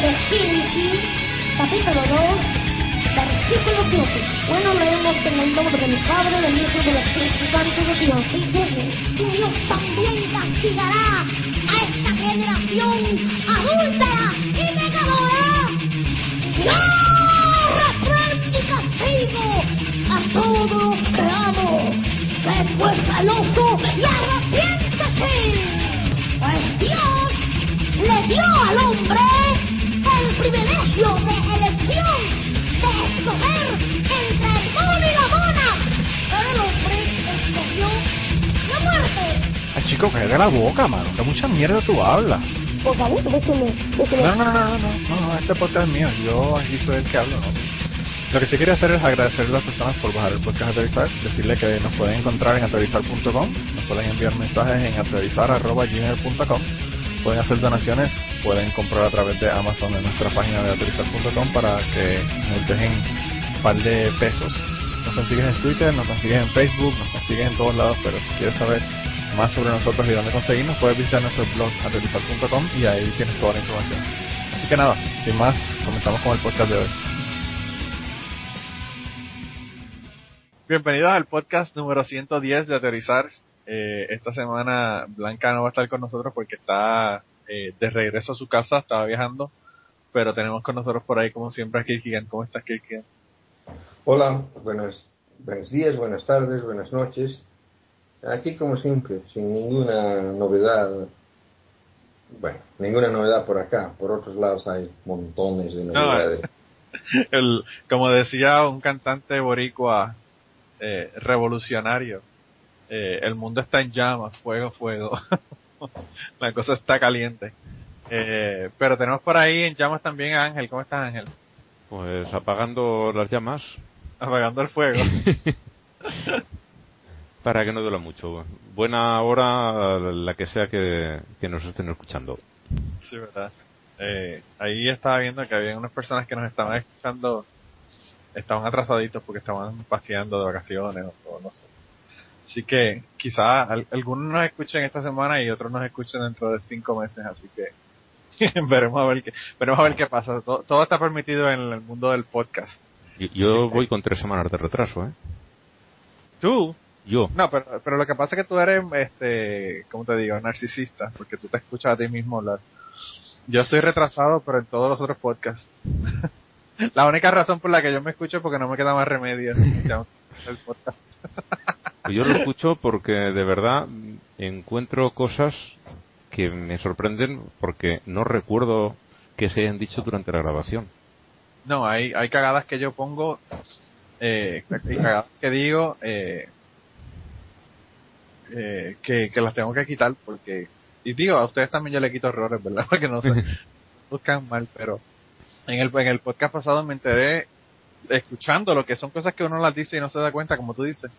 de Génesis, capítulo 2, versículo 7. Bueno, leemos en el nombre del Padre, del Hijo y del Espíritu Santo de Dios. Y dice, y Dios también castigará a esta generación adúltera y pecadora. ¡No! ¡Reprende y castigo a todos los que amo! ¡Sé pues celoso y chico, cállate la boca, mano. Que mucha mierda tú hablas. Por favor, déjeme, déjeme. No, no, no, no, no, no, no, este podcast es mío. Yo aquí soy el que hablo, ¿no? Lo que sí quería hacer es agradecer a las personas por bajar el podcast Aterrizar, decirle que nos pueden encontrar en aterrizar.com, nos pueden enviar mensajes en aterrizar.gmail.com, pueden hacer donaciones, pueden comprar a través de Amazon en nuestra página de aterrizar.com para que nos dejen un par de pesos. Nos consigues en Twitter, nos consigues en Facebook, nos consigues en todos lados, pero si quieres saber más sobre nosotros y dónde conseguirnos, puedes visitar nuestro blog aterrizar.com y ahí tienes toda la información. Así que nada, sin más, comenzamos con el podcast de hoy. Bienvenidos al podcast número 110 de Aterrizar. Eh, esta semana Blanca no va a estar con nosotros porque está eh, de regreso a su casa, estaba viajando, pero tenemos con nosotros por ahí como siempre a Kirkigan. ¿Cómo estás Kirkigan? Hola, buenos, buenos días, buenas tardes, buenas noches. Aquí como siempre, sin ninguna novedad. Bueno, ninguna novedad por acá. Por otros lados hay montones de novedades. El, como decía un cantante boricua eh, revolucionario, eh, el mundo está en llamas, fuego, fuego. La cosa está caliente. Eh, pero tenemos por ahí en llamas también a Ángel. ¿Cómo estás Ángel? Pues apagando las llamas Apagando el fuego. para que no duela mucho. Buena hora la que sea que, que nos estén escuchando. Sí, verdad. Eh, ahí estaba viendo que había unas personas que nos estaban escuchando, estaban atrasaditos porque estaban paseando de vacaciones o no sé. Así que quizás algunos nos escuchen esta semana y otros nos escuchen dentro de cinco meses, así que veremos a ver qué, veremos a ver qué pasa. Todo, todo está permitido en el mundo del podcast. Yo, yo voy con tres semanas de retraso, ¿eh? ¿Tú? Yo. No, pero, pero lo que pasa es que tú eres, este, ¿cómo te digo? Narcisista, porque tú te escuchas a ti mismo hablar. Yo estoy retrasado, pero en todos los otros podcasts. la única razón por la que yo me escucho es porque no me queda más remedio. el podcast. Pues Yo lo escucho porque de verdad encuentro cosas que me sorprenden porque no recuerdo que se hayan dicho durante la grabación. No, hay, hay cagadas que yo pongo, eh, y cagadas que digo, eh, eh, que, que las tengo que quitar porque, y digo, a ustedes también yo le quito errores, ¿verdad? Para que no se buscan mal, pero en el, en el podcast pasado me enteré, escuchando lo que son cosas que uno las dice y no se da cuenta, como tú dices,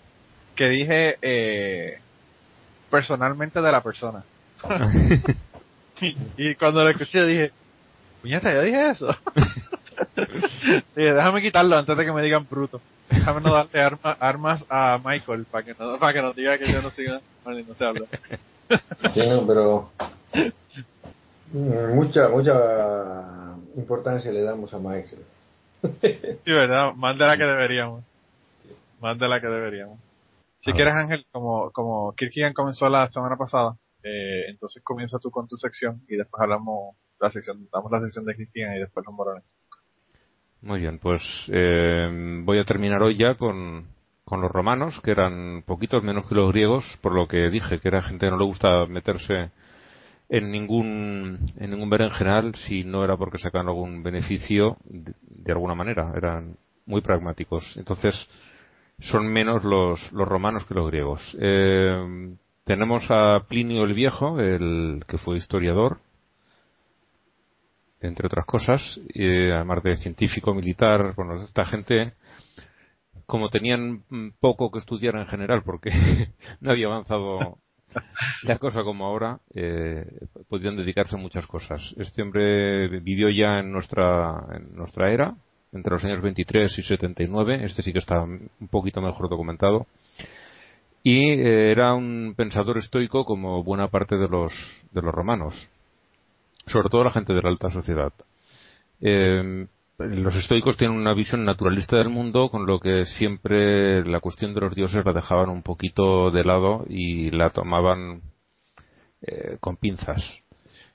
que dije eh, personalmente de la persona. y, y cuando lo escuché dije, puñeta, yo dije eso. dije, déjame quitarlo antes de que me digan bruto. Déjame no darle arma- armas a Michael para que no, para que no diga que yo no siga mal y no se habla. Sí, no, pero mm, mucha mucha importancia le damos a Michael. Sí, verdad, más de la que deberíamos. Más de la que deberíamos. Si Ah. quieres, Ángel, como, como Kirkigan comenzó la semana pasada, eh, entonces comienza tú con tu sección y después hablamos la sección, damos la sección de Kirkigan y después los morones. Muy bien, pues eh, voy a terminar hoy ya con, los romanos, que eran poquitos menos que los griegos, por lo que dije que era gente que no le gusta meterse en ningún en ningún berenjenal si no era porque sacan algún beneficio de, de alguna manera, eran muy pragmáticos. Entonces, son menos los, los romanos que los griegos. Eh, tenemos a Plinio el Viejo, el que fue historiador, entre otras cosas, eh, además de científico, militar, bueno, esta gente, como tenían poco que estudiar en general, porque no había avanzado la cosa como ahora, eh, podían dedicarse a muchas cosas. Este hombre vivió ya en nuestra, en nuestra era, entre los años 23 y 79, este sí que está un poquito mejor documentado, y eh, era un pensador estoico como buena parte de los, de los romanos sobre todo la gente de la alta sociedad. Eh, los estoicos tienen una visión naturalista del mundo, con lo que siempre la cuestión de los dioses la dejaban un poquito de lado y la tomaban eh, con pinzas.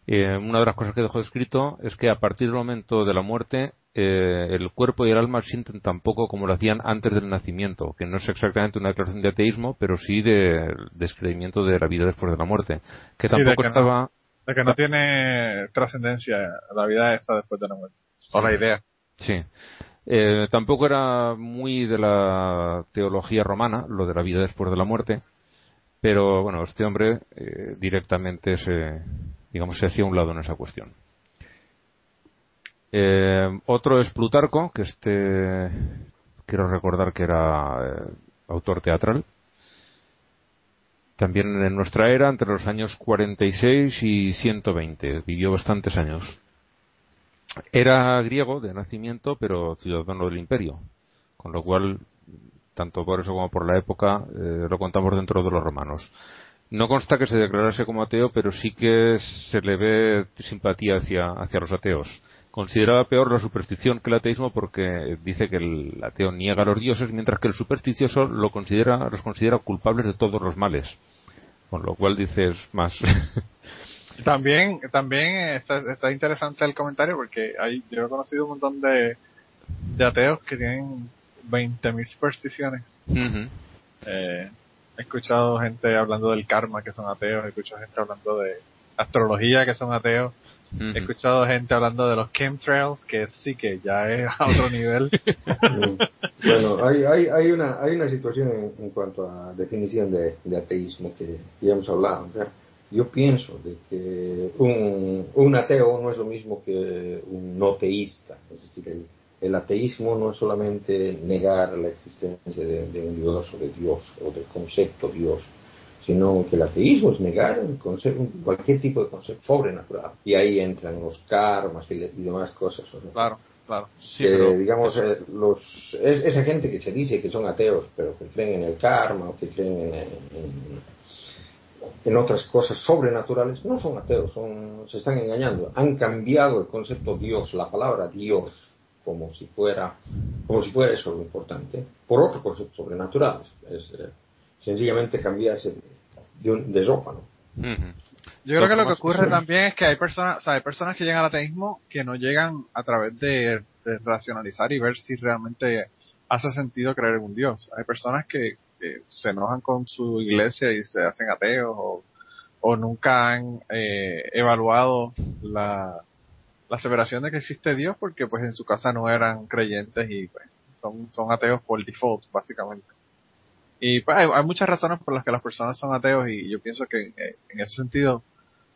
Eh, una de las cosas que dejó escrito es que a partir del momento de la muerte eh, el cuerpo y el alma sienten tan poco como lo hacían antes del nacimiento, que no es exactamente una declaración de ateísmo, pero sí de descreimiento de la vida después de la muerte, que tampoco estaba... de que no tiene trascendencia la vida esta después de la muerte, o la idea. Sí. Eh, tampoco era muy de la teología romana, lo de la vida después de la muerte, pero bueno, este hombre eh, directamente se, digamos, se hacía un lado en esa cuestión. Eh, otro es Plutarco, que este quiero recordar que era eh, autor teatral. También en nuestra era, entre los años 46 y 120, vivió bastantes años. Era griego de nacimiento, pero ciudadano del imperio, con lo cual, tanto por eso como por la época, eh, lo contamos dentro de los romanos. No consta que se declarase como ateo, pero sí que se le ve simpatía hacia, hacia los ateos. Consideraba peor la superstición que el ateísmo porque dice que el ateo niega a los dioses, mientras que el supersticioso lo considera, los considera culpables de todos los males. Con lo cual dices más. también también está, está, interesante el comentario porque hay, yo he conocido un montón de, de ateos que tienen 20.000 supersticiones. eh, he escuchado gente hablando del karma que son ateos, he escuchado gente hablando de astrología que son ateos, he escuchado gente hablando de los chemtrails que sí que ya es a otro nivel. bueno, hay, hay, hay, una, hay una situación en, en cuanto a definición de, de, ateísmo que ya hemos hablado. yo pienso de que un, un ateo no es lo mismo que un no teísta, es decir, el, el ateísmo no es solamente negar la existencia de, un Dios o de Dios o del concepto Dios, sino que el ateísmo es negar el concepto, cualquier tipo de concepto sobrenatural. Y ahí entran los karmas y, demás cosas. Claro, claro. digamos, eh, los, es, esa gente que se dice que son ateos, pero que creen en el karma o que creen en, en otras cosas sobrenaturales, no son ateos, son, se están engañando. Han cambiado el concepto Dios, la palabra Dios, como si fuera como si fuera eso lo importante por otros conceptos sobrenaturales es eh, sencillamente cambiarse de, un, de sopa ¿no? yo creo que lo que ocurre también es que hay personas o sea, hay personas que llegan al ateísmo que no llegan a través de, racionalizar y ver si realmente hace sentido creer en un dios hay personas que, se enojan con su iglesia y se hacen ateos o, o nunca han eh, evaluado la la aseveración de que existe Dios porque pues en su casa no eran creyentes y pues, son, son ateos por default básicamente. Y pues hay, muchas razones por las que las personas son ateos y yo pienso que eh, en ese sentido,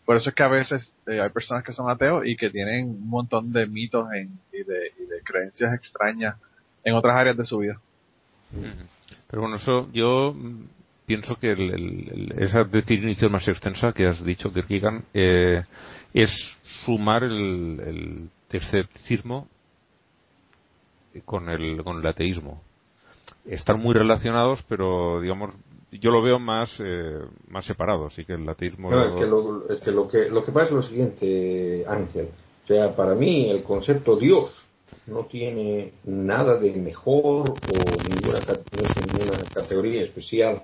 por eso es que a veces eh, hay personas que son ateos y que tienen un montón de mitos y, de, creencias extrañas en otras áreas de su vida. Pero bueno, eso yo pienso que esa definición más extensa que has dicho, Kierkegaard, eh, es sumar el, escepticismo con el, con el ateísmo. Están muy relacionados, pero digamos, yo lo veo más, eh, más separado, así que el. No, es, que lo, es que lo que lo que pasa es lo siguiente, Ángel. O sea, para mí el concepto Dios no tiene nada de mejor o ninguna, ninguna categoría especial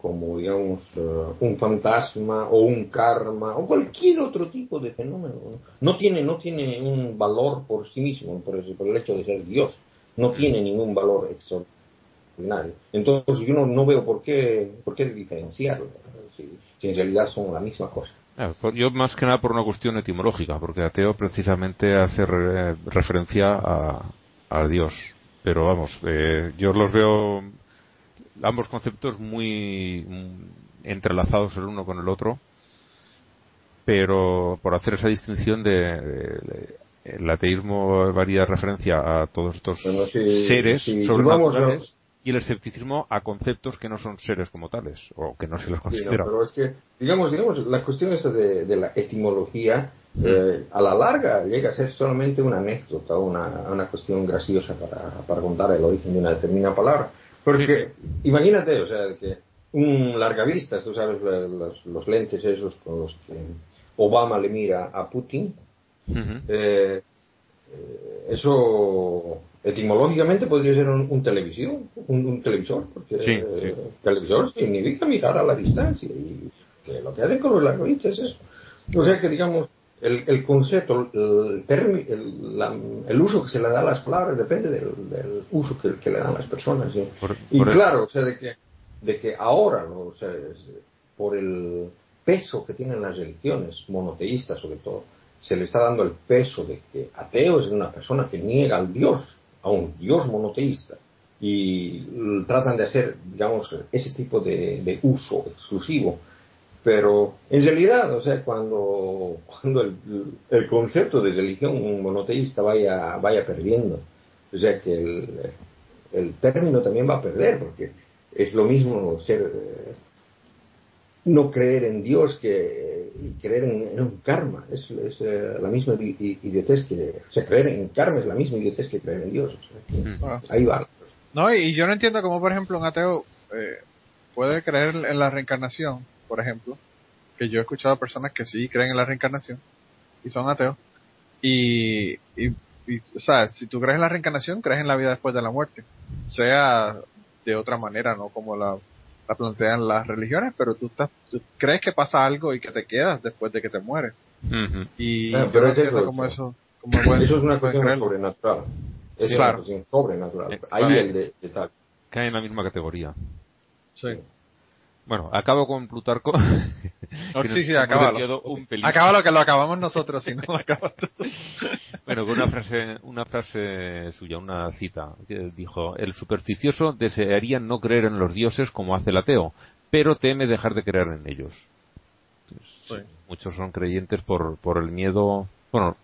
como digamos uh, un fantasma o un karma o cualquier otro tipo de fenómeno no tiene no tiene un valor por sí mismo por, por el hecho de ser Dios no tiene ningún valor extraordinario entonces yo no, no veo por qué por qué diferenciarlo si, si, en realidad son la misma cosa. Ah, pues yo más que nada por una cuestión etimológica porque ateo precisamente hace referencia a, a Dios. Pero vamos eh, yo los veo ambos conceptos muy entrelazados el uno con el otro, pero por hacer esa distinción de, el ateísmo varía referencia a todos estos seres sobrenaturales y el escepticismo a conceptos que no son seres como tales o que no se los considera. pero es que, digamos, digamos, la cuestión esa de, la etimología eh, a la larga llega a ser solamente una anécdota, una, una cuestión graciosa para, para contar el origen de una determinada palabra. Porque imagínate, o sea, que un largavistas, tú sabes, los, lentes esos con los que Obama le mira a Putin, eh, eh, eso etimológicamente podría ser un, televisión, un, televisor, porque sí, televisor significa mirar a la distancia y que lo que hacen con los largoites es eso. O sea que digamos, el, el concepto, el, el, uso que se le da a las palabras depende del, uso que, le dan las personas. y claro, o sea, de que, de que ahora, o sea, por el peso que tienen las religiones monoteístas sobre todo, se le está dando el peso de que ateo es una persona que niega al Dios, a un Dios monoteísta, y tratan de hacer, digamos, ese tipo de, uso exclusivo. Pero en realidad, o sea, cuando, cuando el, el concepto de religión monoteísta vaya, vaya perdiendo, o sea que el, el término también va a perder, porque es lo mismo ser eh, no creer en Dios que y creer en, un karma es, es eh, la misma idiotez que o sea creer en karma es la misma idiotez que creer en Dios o sea, ahí va no y, yo no entiendo cómo por ejemplo un ateo eh, puede creer en la reencarnación por ejemplo, que yo he escuchado a personas que sí creen en la reencarnación y son ateos. Y, y, o sea, si tú crees en la reencarnación, crees en la vida después de la muerte. Sea de otra manera, no como la, la plantean las religiones, pero tú, estás, crees que pasa algo y que te quedas después de que te mueres. Y ah, pero es eso, como eso, como eso es una cuestión sobrenatural. Es claro. una cuestión sobrenatural. Eh, Ahí el de, de tal. Cae en la misma categoría. Sí. Bueno, acabo con Plutarco. sí, sí, acábalo. Acábalo que lo acabamos nosotros, si no acaba Bueno, con una frase, una frase suya, una cita, que dijo, el supersticioso desearía no creer en los dioses como hace el ateo, pero teme dejar de creer en ellos. Muchos son creyentes por, por el miedo, bueno,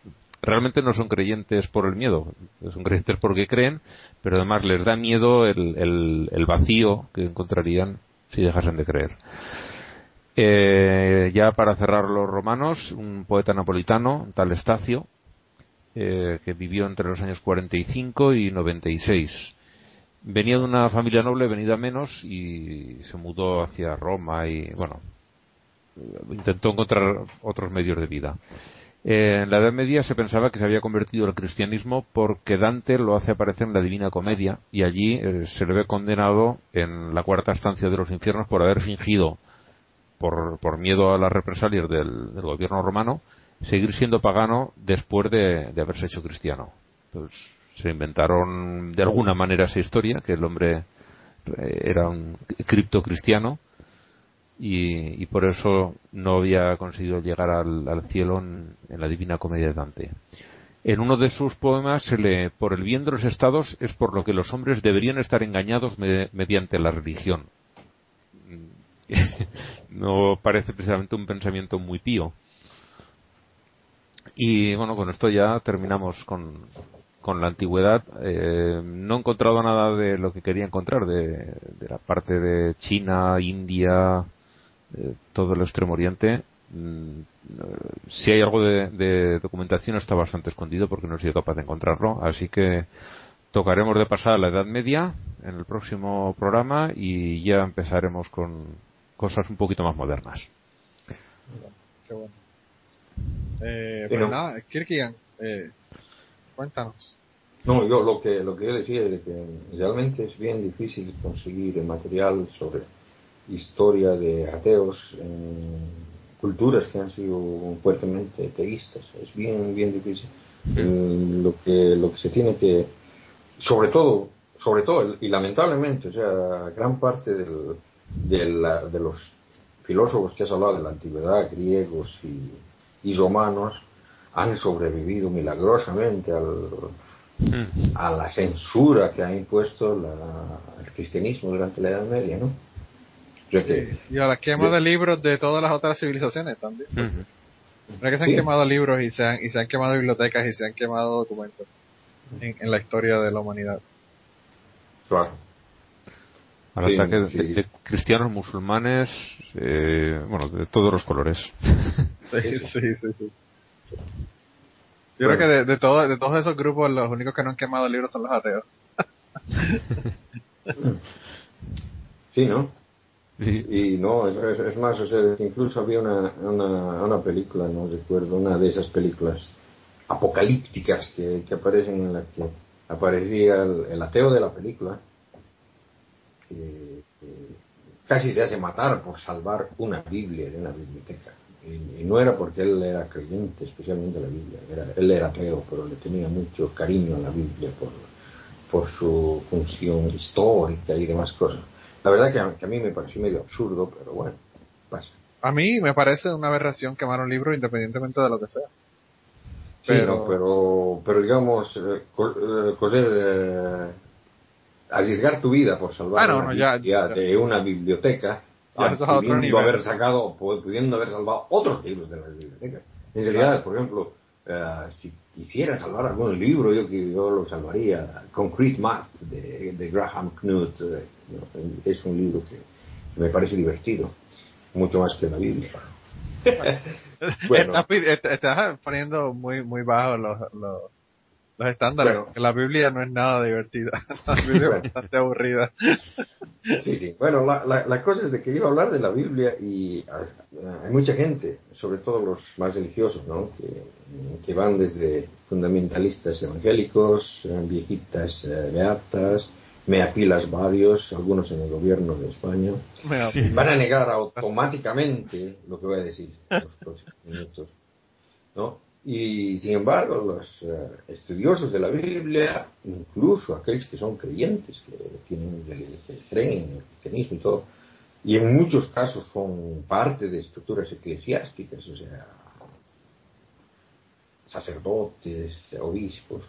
realmente no son creyentes por el miedo, son creyentes porque creen, pero además les da miedo el, el, el vacío que encontrarían si dejasen de creer. Eh, ya para cerrar los romanos, un poeta napolitano, tal Estacio, eh, que vivió entre los años 45 y 96. Venía de una familia noble, venida menos, y se mudó hacia Roma y, bueno, intentó encontrar otros medios de vida. En la Edad Media se pensaba que se había convertido al cristianismo porque Dante lo hace aparecer en la Divina Comedia y allí eh, se le ve condenado en la cuarta estancia de los infiernos por haber fingido por, miedo a las represalias del, gobierno romano, seguir siendo pagano después de, haberse hecho cristiano. Pues se inventaron de alguna manera esa historia, que el hombre eh, era un cripto cristiano y, por eso no había conseguido llegar al, cielo en, la Divina Comedia de Dante. En uno de sus poemas se lee, por el bien de los estados es por lo que los hombres deberían estar engañados mediante la religión. no parece precisamente un pensamiento muy pío. Y bueno, con esto ya terminamos con, con la antigüedad. Eh, no he encontrado nada de lo que quería encontrar, de, la parte de China, India, eh, todo el extremo oriente. Mm, si hay algo de, de, documentación está bastante escondido porque no he sido capaz de encontrarlo. Así que tocaremos de pasar a la Edad Media en el próximo programa y ya empezaremos con, cosas un poquito más modernas. Qué bueno. Eh, pues nada, Kirkigan, eh, cuéntanos. No, yo lo que, lo que yo decía es que realmente es bien difícil conseguir material sobre historia de ateos en culturas que han sido fuertemente teístas. Es bien, bien difícil. lo que, lo que se tiene que, sobre todo, sobre todo, y lamentablemente, o sea, gran parte del, de, la, de los filósofos que has hablado de la antigüedad, griegos y, romanos, han sobrevivido milagrosamente al, mm. a la censura que ha impuesto la, el cristianismo durante la Edad Media, ¿no? Y a la quema de, libros de todas las otras civilizaciones también. que se han quemado libros y se han, y se han quemado bibliotecas y se han quemado documentos en, en la historia de la humanidad. Claro al ataque de, cristianos, musulmanes, eh, bueno, de todos los colores. sí, sí, sí, Yo creo que de, de, todo, de todos esos grupos, los únicos que no han quemado el libro son los ateos. sí, ¿no? Y no, es, más, o sea, incluso había una, una, película, no recuerdo, una de esas películas apocalípticas que, que aparecen en la que aparecía el, ateo de la película, que, casi se hace matar por salvar una Biblia de una biblioteca. Y, no era porque él era creyente especialmente la Biblia, era, él era ateo, pero le tenía mucho cariño a la Biblia por, por su función histórica y demás cosas. La verdad que a, que a mí me pareció medio absurdo, pero bueno, pasa. A mí me parece una aberración quemar un libro independientemente de lo que sea. Pero, pero, pero digamos, eh, eh, eh, arriesgar tu vida por salvar ah, una de una biblioteca, pudiendo haber sacado, pudiendo haber salvado otros libros de la biblioteca. En realidad, por ejemplo, si quisiera salvar algún libro, yo, yo lo salvaría. Concrete Math de, Graham Knut es un libro que me parece divertido, mucho más que la Biblia. bueno. estás, poniendo muy muy bajo los, los, estándares. la Biblia no es nada divertida. La Biblia es bastante aburrida. sí, sí. Bueno, la, la, cosa es de que iba a hablar de la Biblia y hay mucha gente, sobre todo los más religiosos, ¿no? que, que van desde fundamentalistas evangélicos, viejitas eh, beatas, me apilas varios, algunos en el gobierno de España, van a negar automáticamente lo que voy a decir en los próximos minutos. ¿no? Y sin embargo, los eh, estudiosos de la Biblia, incluso aquellos que son creyentes, que, tienen, que creen en el cristianismo y todo, y en muchos casos son parte de estructuras eclesiásticas, o sea, sacerdotes, obispos,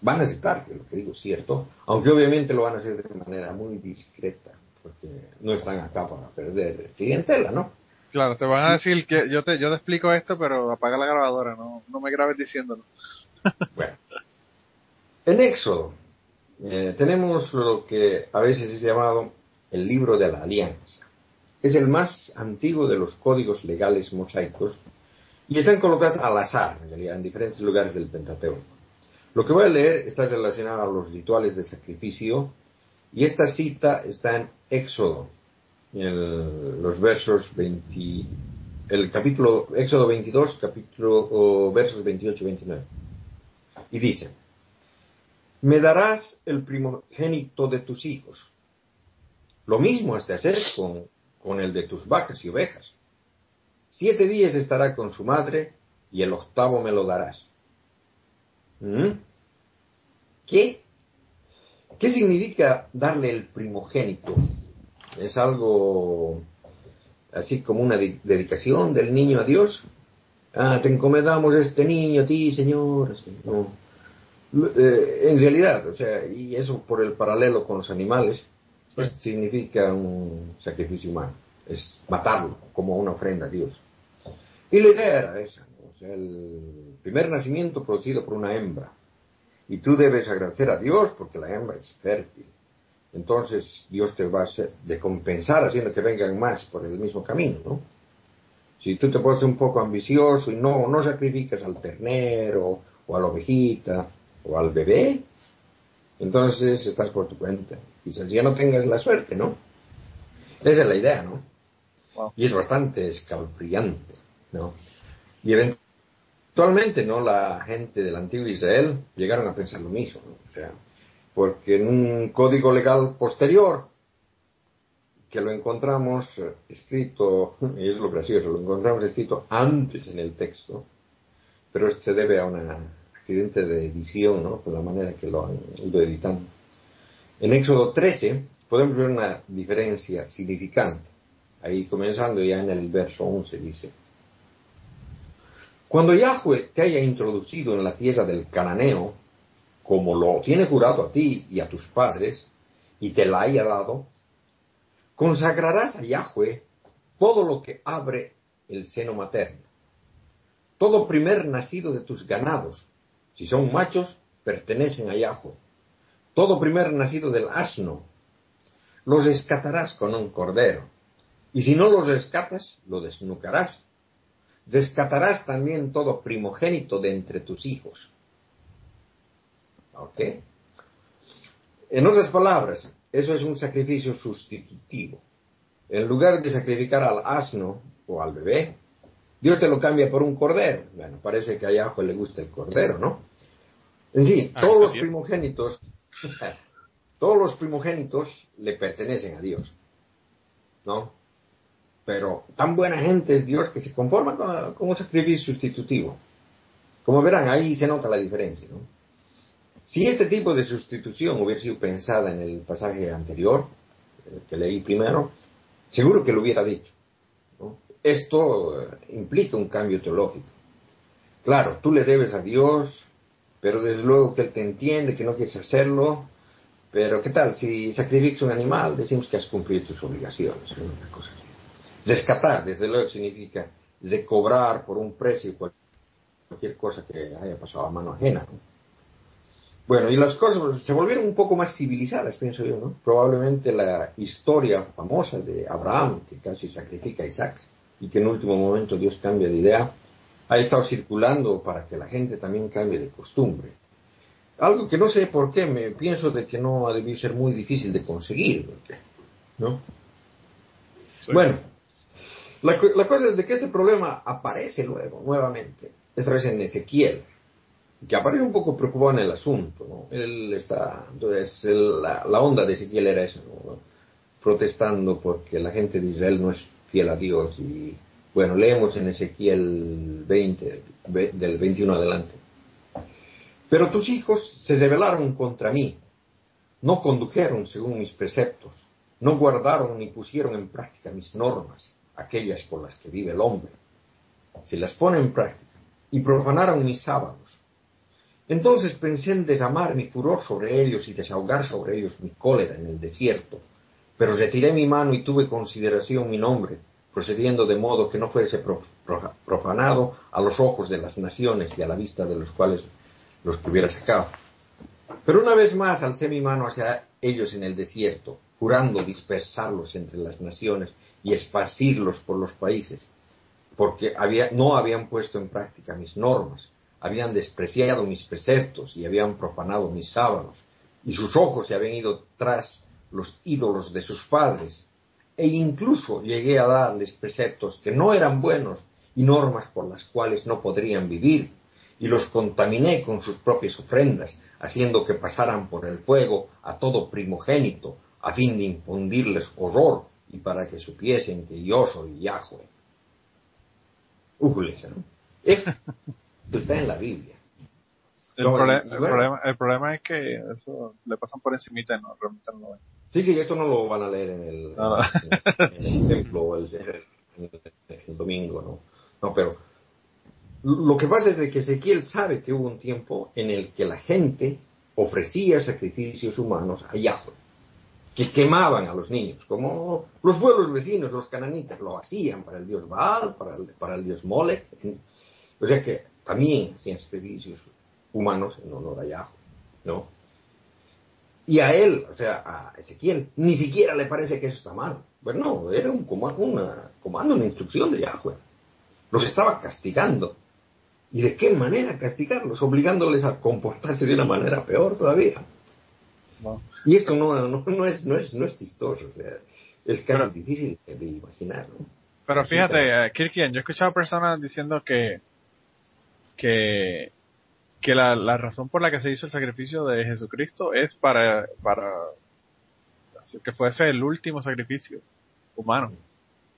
van a aceptar que lo que digo es cierto, aunque obviamente lo van a hacer de manera muy discreta, porque no están acá para perder clientela, ¿no? Claro, te van a decir que yo te, yo te explico esto, pero apaga la grabadora, no, me grabes diciéndolo. bueno, en Éxodo eh, tenemos lo que a veces es llamado el libro de la alianza. Es el más antiguo de los códigos legales mosaicos y están colocados al azar, en realidad, en diferentes lugares del Pentateuco. Lo que voy a leer está relacionado a los rituales de sacrificio y esta cita está en Éxodo, en los versos 20, el capítulo Éxodo 22, capítulo versos 28 y 29. Y dice, me darás el primogénito de tus hijos. Lo mismo has de hacer con, con el de tus vacas y ovejas. Siete días estará con su madre y el octavo me lo darás. ¿Mm? ¿Qué? ¿Qué significa darle el primogénito? ¿Es algo así como una dedicación del niño a Dios? Ah, te encomendamos este niño a ti, Señor. No. Eh, en realidad, o sea, y eso por el paralelo con los animales, pues significa un sacrificio humano, es matarlo como una ofrenda a Dios. Y la idea era esa, o sea, el primer nacimiento producido por una hembra, y tú debes agradecer a Dios porque la hembra es fértil. Entonces Dios te va a de compensar haciendo que vengan más por el mismo camino, ¿no? Si tú te pones un poco ambicioso y no, no sacrificas al ternero o a la ovejita o al bebé, entonces estás por tu cuenta. Quizás ya no tengas la suerte, ¿no? Esa es la idea, ¿no? Y es bastante escalofriante, ¿no? Y eventualmente ¿no? La gente del antiguo Israel llegaron a pensar lo mismo, o sea, porque en un código legal posterior, que lo encontramos escrito, y es lo gracioso, lo encontramos escrito antes en el texto, pero se debe a un accidente de edición, ¿no? Por la manera que lo han ido editando. En Éxodo 13 podemos ver una diferencia significante. Ahí comenzando ya en el verso 11 dice, cuando Yahweh te haya introducido en la tierra del cananeo, como lo tiene jurado a ti y a tus padres, y te la haya dado, consagrarás a Yahweh todo lo que abre el seno materno. Todo primer nacido de tus ganados, si son machos, pertenecen a Yahweh. Todo primer nacido del asno, los rescatarás con un cordero. Y si no los rescatas, lo desnucarás rescatarás también todo primogénito de entre tus hijos. ¿Ok? En otras palabras, eso es un sacrificio sustitutivo. En lugar de sacrificar al asno o al bebé, Dios te lo cambia por un cordero. Bueno, parece que a Yahweh le gusta el cordero, ¿no? En fin, Ah, todos los primogénitos, todos los primogénitos le pertenecen a Dios, ¿no? Pero tan buena gente es Dios que se conforma con, con un sacrificio sustitutivo. Como verán, ahí se nota la diferencia, ¿no? Si este tipo de sustitución hubiera sido pensada en el pasaje anterior, el que leí primero, seguro que lo hubiera dicho. ¿no? Esto eh, implica un cambio teológico. Claro, tú le debes a Dios, pero desde luego que Él te entiende, que no quieres hacerlo, pero ¿qué tal? Si sacrificas un animal, decimos que has cumplido tus obligaciones, ¿no? Rescatar, desde luego, significa recobrar por un precio cual- cualquier cosa que haya pasado a mano ajena. Bueno, y las cosas se volvieron un poco más civilizadas, pienso yo, ¿no? Probablemente la historia famosa de Abraham, que casi sacrifica a Isaac, y que en último momento Dios cambia de idea, ha estado circulando para que la gente también cambie de costumbre. Algo que no sé por qué, me pienso de que no ha debido ser muy difícil de conseguir, ¿no? Sí. Bueno, la, la cosa es de que este problema aparece luego, nuevamente, esta vez en Ezequiel, que aparece un poco preocupado en el asunto, ¿no? Él está, entonces, el- la, la onda de Ezequiel era esa, ¿no? Protestando porque la gente de Israel no es fiel a Dios y, bueno, leemos en Ezequiel 20, ve- del 21 adelante. Pero tus hijos se rebelaron contra mí, no condujeron según mis preceptos, no guardaron ni pusieron en práctica mis normas, aquellas por las que vive el hombre. Se las pone en práctica y profanaron mis sábados. Entonces pensé en desamar mi furor sobre ellos y desahogar sobre ellos mi cólera en el desierto, pero retiré mi mano y tuve consideración mi nombre, procediendo de modo que no fuese pro- pro- profanado a los ojos de las naciones y a la vista de los cuales los que hubiera sacado. Pero una vez más alcé mi mano hacia ellos en el desierto, jurando dispersarlos entre las naciones y esparcirlos por los países, porque había- no habían puesto en práctica mis normas, habían despreciado mis preceptos y habían profanado mis sábados, y sus ojos se habían ido tras los ídolos de sus padres, e incluso llegué a darles preceptos que no eran buenos y normas por las cuales no podrían vivir, y los contaminé con sus propias ofrendas, haciendo que pasaran por el fuego a todo primogénito, a fin de infundirles horror y para que supiesen que yo soy Yahweh. ¿no? Esto está en la Biblia. El, No, problema, el problema es que eso le pasan por encimita y no, realmente no lo ven. Sí, sí, esto no lo van a leer en el, No, no. en, en el templo el- el domingo, ¿no? No, pero lo que pasa es de que Ezequiel sabe que hubo un tiempo en el que la gente ofrecía sacrificios humanos a Yahweh, que quemaban a los niños, como los pueblos vecinos, los cananitas, lo hacían para el dios Baal, para el, para el dios Molech, o sea que también hacían sacrificios humanos en honor a Yahweh, ¿no? Y a él, o sea, a Ezequiel, ni siquiera le parece que eso está mal. Bueno, no, era un comando, una, comando, una instrucción de Yahweh. Los estaba castigando. ¿Y de qué manera castigarlos? Obligándoles a comportarse de una manera peor todavía. ¿no? Y esto no, no, no es, no, es, no es chistoso, o sea, es casi Pero- difícil de imaginar. Pero fíjate, eh, Kirkian, yo he escuchado personas diciendo que que, que la, la razón por la que se hizo el sacrificio de Jesucristo es para, para hacer que fuese el último sacrificio humano.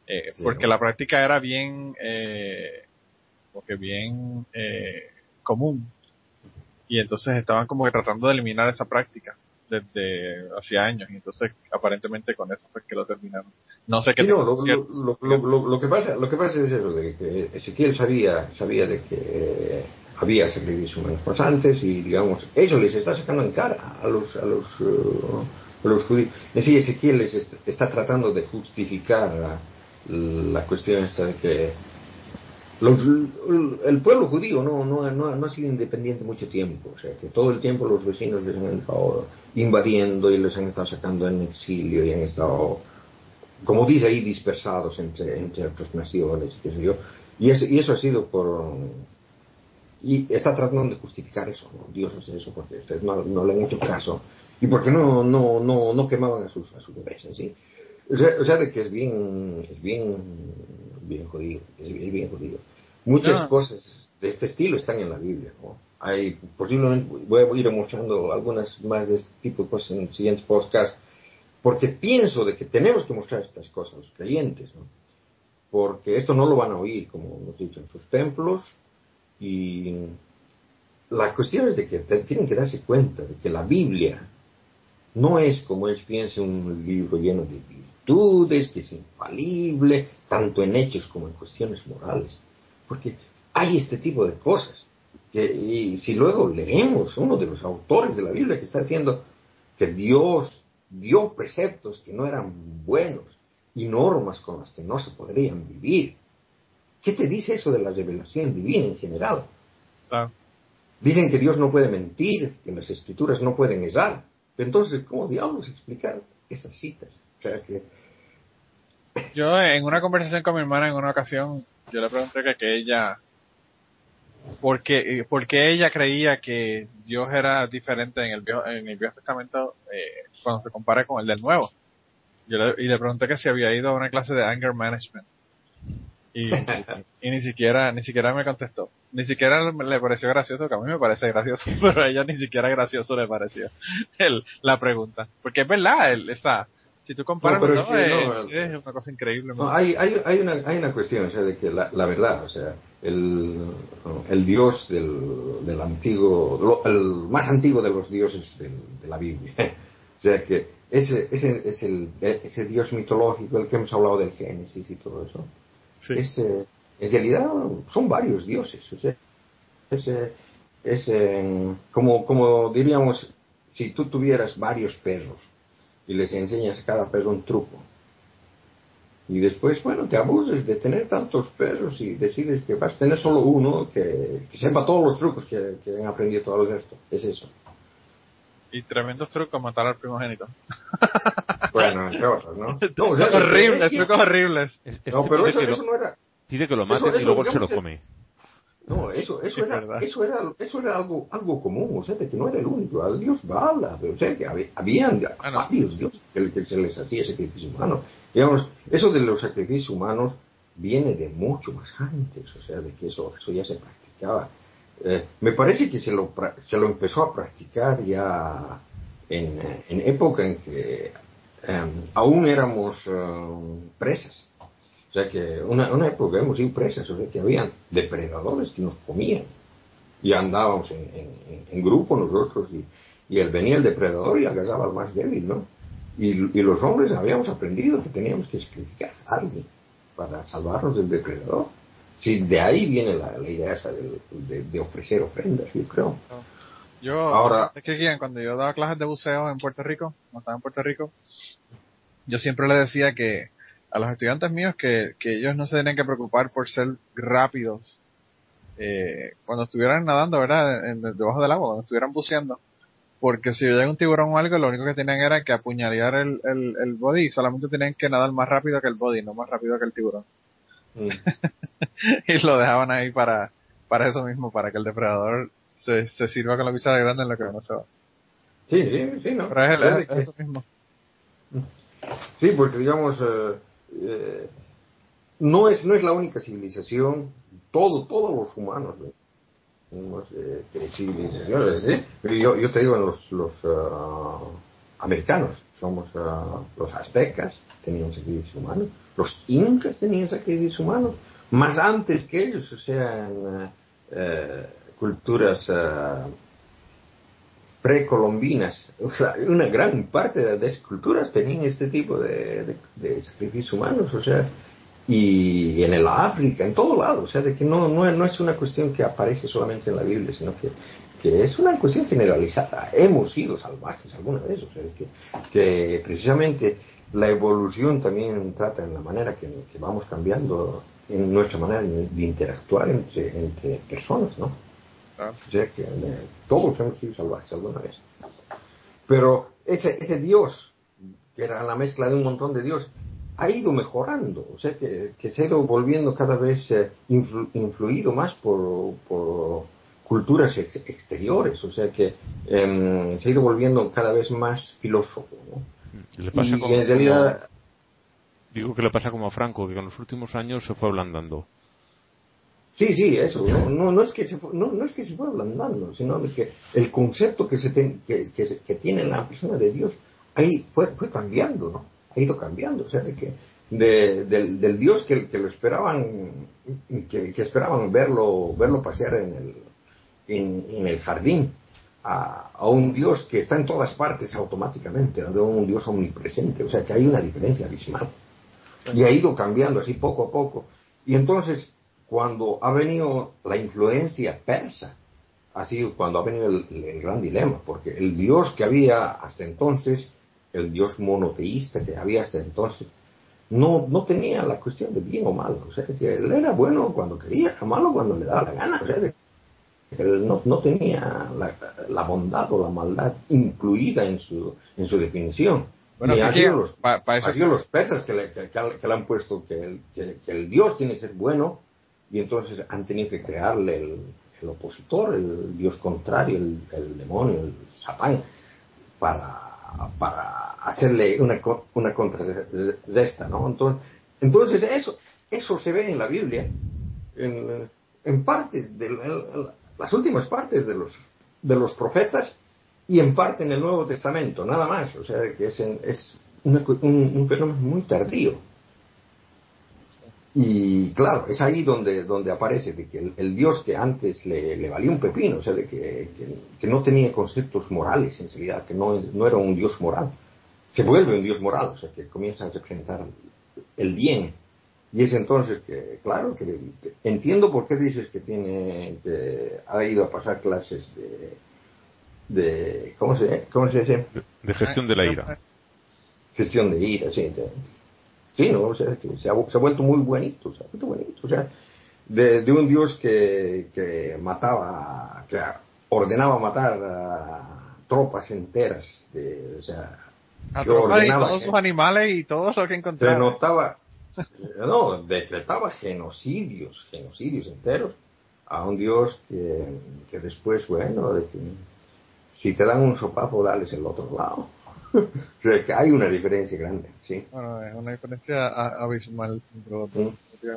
Eh, Sí, porque la práctica era bien, eh, como que bien eh, común. Y entonces estaban como que tratando de eliminar esa práctica desde hacía años. Y entonces aparentemente con eso fue que lo terminaron. No sé qué Sí, no, tan lo, que pasa, lo que pasa es eso, de que Ezequiel sabía, sabía de que eh, había sacrificios humanos pasantes y, digamos, eso les está sacando en cara a los, a los, eh, a los judíos. Es decir, Ezequiel les est- está tratando de justificar la, la cuestión esta de que los- el pueblo judío no, no, no, no ha sido independiente mucho tiempo, o sea, que todo el tiempo los vecinos les han estado invadiendo y les han estado sacando en exilio y han estado como dice ahí, dispersados entre, entre otras naciones, qué sé yo. Y, eso- y eso ha sido por... Y está tratando de justificar eso, ¿no? Dios hace eso porque ustedes no, le han hecho caso y porque no, no, no, no quemaban a sus, a sus bebés, ¿sí? O sea, de que es bien, es bien bien jodido, es, bien jodido. Muchas cosas de este estilo están en la Biblia, ¿no? Hay, posiblemente, voy a ir mostrando algunas más de este tipo de cosas en siguientes podcasts, porque pienso de que tenemos que mostrar estas cosas a los creyentes, ¿no? Porque esto no lo van a oír, como hemos dicho, en sus templos, y la cuestión es de que tienen que darse cuenta de que la Biblia no es como ellos piensan un libro lleno de virtudes, que es infalible, tanto en hechos como en cuestiones morales. Porque hay este tipo de cosas. Que, y si luego leemos uno de los autores de la Biblia que está diciendo que Dios dio preceptos que no eran buenos y normas con las que no se podrían vivir. ¿Qué te dice eso de la revelación divina en general? Dicen que Dios no puede mentir, que las escrituras no pueden errar. Entonces, ¿cómo diablos explicar esas citas? O sea que... Yo en una conversación con mi hermana en una ocasión, yo le pregunté que, ella, ¿por qué, ella creía que Dios era diferente en el Viejo, en el viejo Testamento eh, cuando se compara con el del Nuevo? Yo y le pregunté que si había ido a una clase de anger management. Y, y, ni siquiera ni siquiera me contestó ni siquiera le pareció gracioso que a mí me parece gracioso pero a ella ni siquiera gracioso le pareció el, la pregunta porque es verdad el, esa si tú comparas es, una cosa increíble hay, hay, hay, una, hay una cuestión o sea de que la, la verdad o sea el, el dios del, del antiguo el más antiguo de los dioses de, de la Biblia. O sea que ese, ese es el, ese dios mitológico el que hemos hablado del Génesis y todo eso eh, en realidad son varios dioses. Es, eh, como, como diríamos, si tú tuvieras varios perros y les enseñas a cada perro un truco, y después, bueno, te abuses de tener tantos perros y decides que vas a tener solo uno que, sepa todos los trucos que, que han aprendido todo el resto. Es eso. Y tremendos trucos matar al primogénito. Bueno, entre otros, ¿no? no horribles, trucos horribles. no, pero eso, eso, no era... Pide que lo maten y luego se lo come. No, eso, eso, era, eso, era, eso era algo, algo común, o sea, que no era el único, al dios Bala, o sea, que había, habían ah, varios dioses que, que, se les hacía sacrificio humano. Digamos, eso de los sacrificios humanos viene de mucho más antes, o sea, de que eso, eso ya se practicaba. Eh, me parece que se lo, se lo empezó a practicar ya en, en época en que em, aún éramos em, presas. O sea que una, una época hemos sido presas, o sea que habían depredadores que nos comían. Y andábamos en, en, grupo nosotros y, y, él venía el depredador y agarraba al más débil, ¿no? Y, y, los hombres habíamos aprendido que teníamos que sacrificar a alguien para salvarnos del depredador. Sí, de ahí viene la, idea esa de, de, ofrecer ofrendas, yo creo. Yo, Ahora, es que cuando yo daba clases de buceo en Puerto Rico, cuando estaba en Puerto Rico, yo siempre le decía que a los estudiantes míos que, que ellos no se tienen que preocupar por ser rápidos eh, cuando estuvieran nadando, ¿verdad? En, debajo del agua, cuando estuvieran buceando. Porque si llega un tiburón o algo, lo único que tenían era que apuñalear el, el, el body y solamente tenían que nadar más rápido que el body, no más rápido que el tiburón. Mm. y lo dejaban ahí para, para eso mismo, para que el depredador se, se sirva con la cuchara grande en lo que no se va. Sí, sí, sí, no. Pero es, eso mismo. Sí, porque digamos, eh, eh, no, es, no es la única civilización, todo, todos los humanos, eh, civilizaciones, yo, yo te digo, los, los ah, americanos, somos ah, los aztecas, tenían sacrificio humano, los incas tenían sacrificio humano, más antes que ellos, o sea, eh, culturas uh, precolombinas, una gran parte de las culturas tenían este tipo de, de, sacrificios humanos, o sea, y en el África, en todo lado, o sea, de que no, no, no, es una cuestión que aparece solamente en la Biblia, sino que, que es una cuestión generalizada. Hemos sido salvajes alguna vez, o sea, que, que precisamente la evolución también trata en la manera que, vamos cambiando en nuestra manera de interactuar entre, entre personas, ¿no? O sea que eh, todos hemos sido salvajes alguna vez. Pero ese, ese Dios, que era la mezcla de un montón de Dios, ha ido mejorando, o sea que, que se ha ido volviendo cada vez eh, influido más por, por culturas exteriores, o sea que em, se ha ido volviendo cada vez más filósofo. ¿no? Le pasa y, en realidad... Digo que le pasa como a Franco, que con los últimos años se fue ablandando. Sí, sí, eso. No, no, es, que se no, no es que se fue ablandando, sino de que el concepto que, se que, que, tiene la persona de Dios ahí fue, fue cambiando, ¿no? Ha ido cambiando. O sea, de que de, del, del, Dios que, que, lo esperaban, que, que, esperaban verlo, verlo pasear en el, en, en el jardín, a, a, un Dios que está en todas partes automáticamente, a un Dios omnipresente. O sea, que hay una diferencia abismal. Y ha ido cambiando así poco a poco. Y entonces, cuando ha venido la influencia persa, ha sido cuando ha venido el, el, gran dilema, porque el Dios que había hasta entonces, el Dios monoteísta que había hasta entonces, no, no tenía la cuestión de bien o malo. O sea, que él era bueno cuando quería, malo cuando le daba la gana. O sea, que él no, no tenía la, la, bondad o la maldad incluida en su, en su definición. Bueno, y ha sido los, pa, pa eso... los persas que le, que, que le, han puesto que el, que, que el Dios tiene que ser bueno y entonces han tenido que crearle el, el opositor, el Dios contrario, el, el demonio, el Satán, para, para hacerle una, una contrarresta, ¿no? Entonces, entonces eso, eso se ve en la Biblia, en, en parte, de la, las últimas partes de los, de los profetas y en parte en el Nuevo Testamento, nada más. O sea, que es, es una, un, un, fenómeno muy tardío. Y claro, es ahí donde, donde aparece de que el, el Dios que antes le, le, valía un pepino, o sea, de que, que, que, no tenía conceptos morales en realidad, que no, no era un Dios moral, se vuelve un Dios moral, o sea, que comienza a representar el bien. Y es entonces que, claro, que, entiendo por qué dices que tiene, que ha ido a pasar clases de, de ¿cómo se, cómo se dice? De gestión de la ira. Gestión de ira, sí. De, sí, ¿no? O sea, que se ha, se ha vuelto muy buenito, se ha vuelto buenito. O sea, de, de un Dios que, que mataba, que ordenaba matar a tropas enteras, de, o sea, a tropas y todos sus animales y todo lo que encontraba. Denotaba, no, decretaba genocidios, genocidios enteros a un Dios que, que después, bueno, de que si te dan un sopapo, dales el otro lado. o sea, que hay una diferencia grande, ¿sí? Bueno, es una diferencia abismal entre los dos. Mm.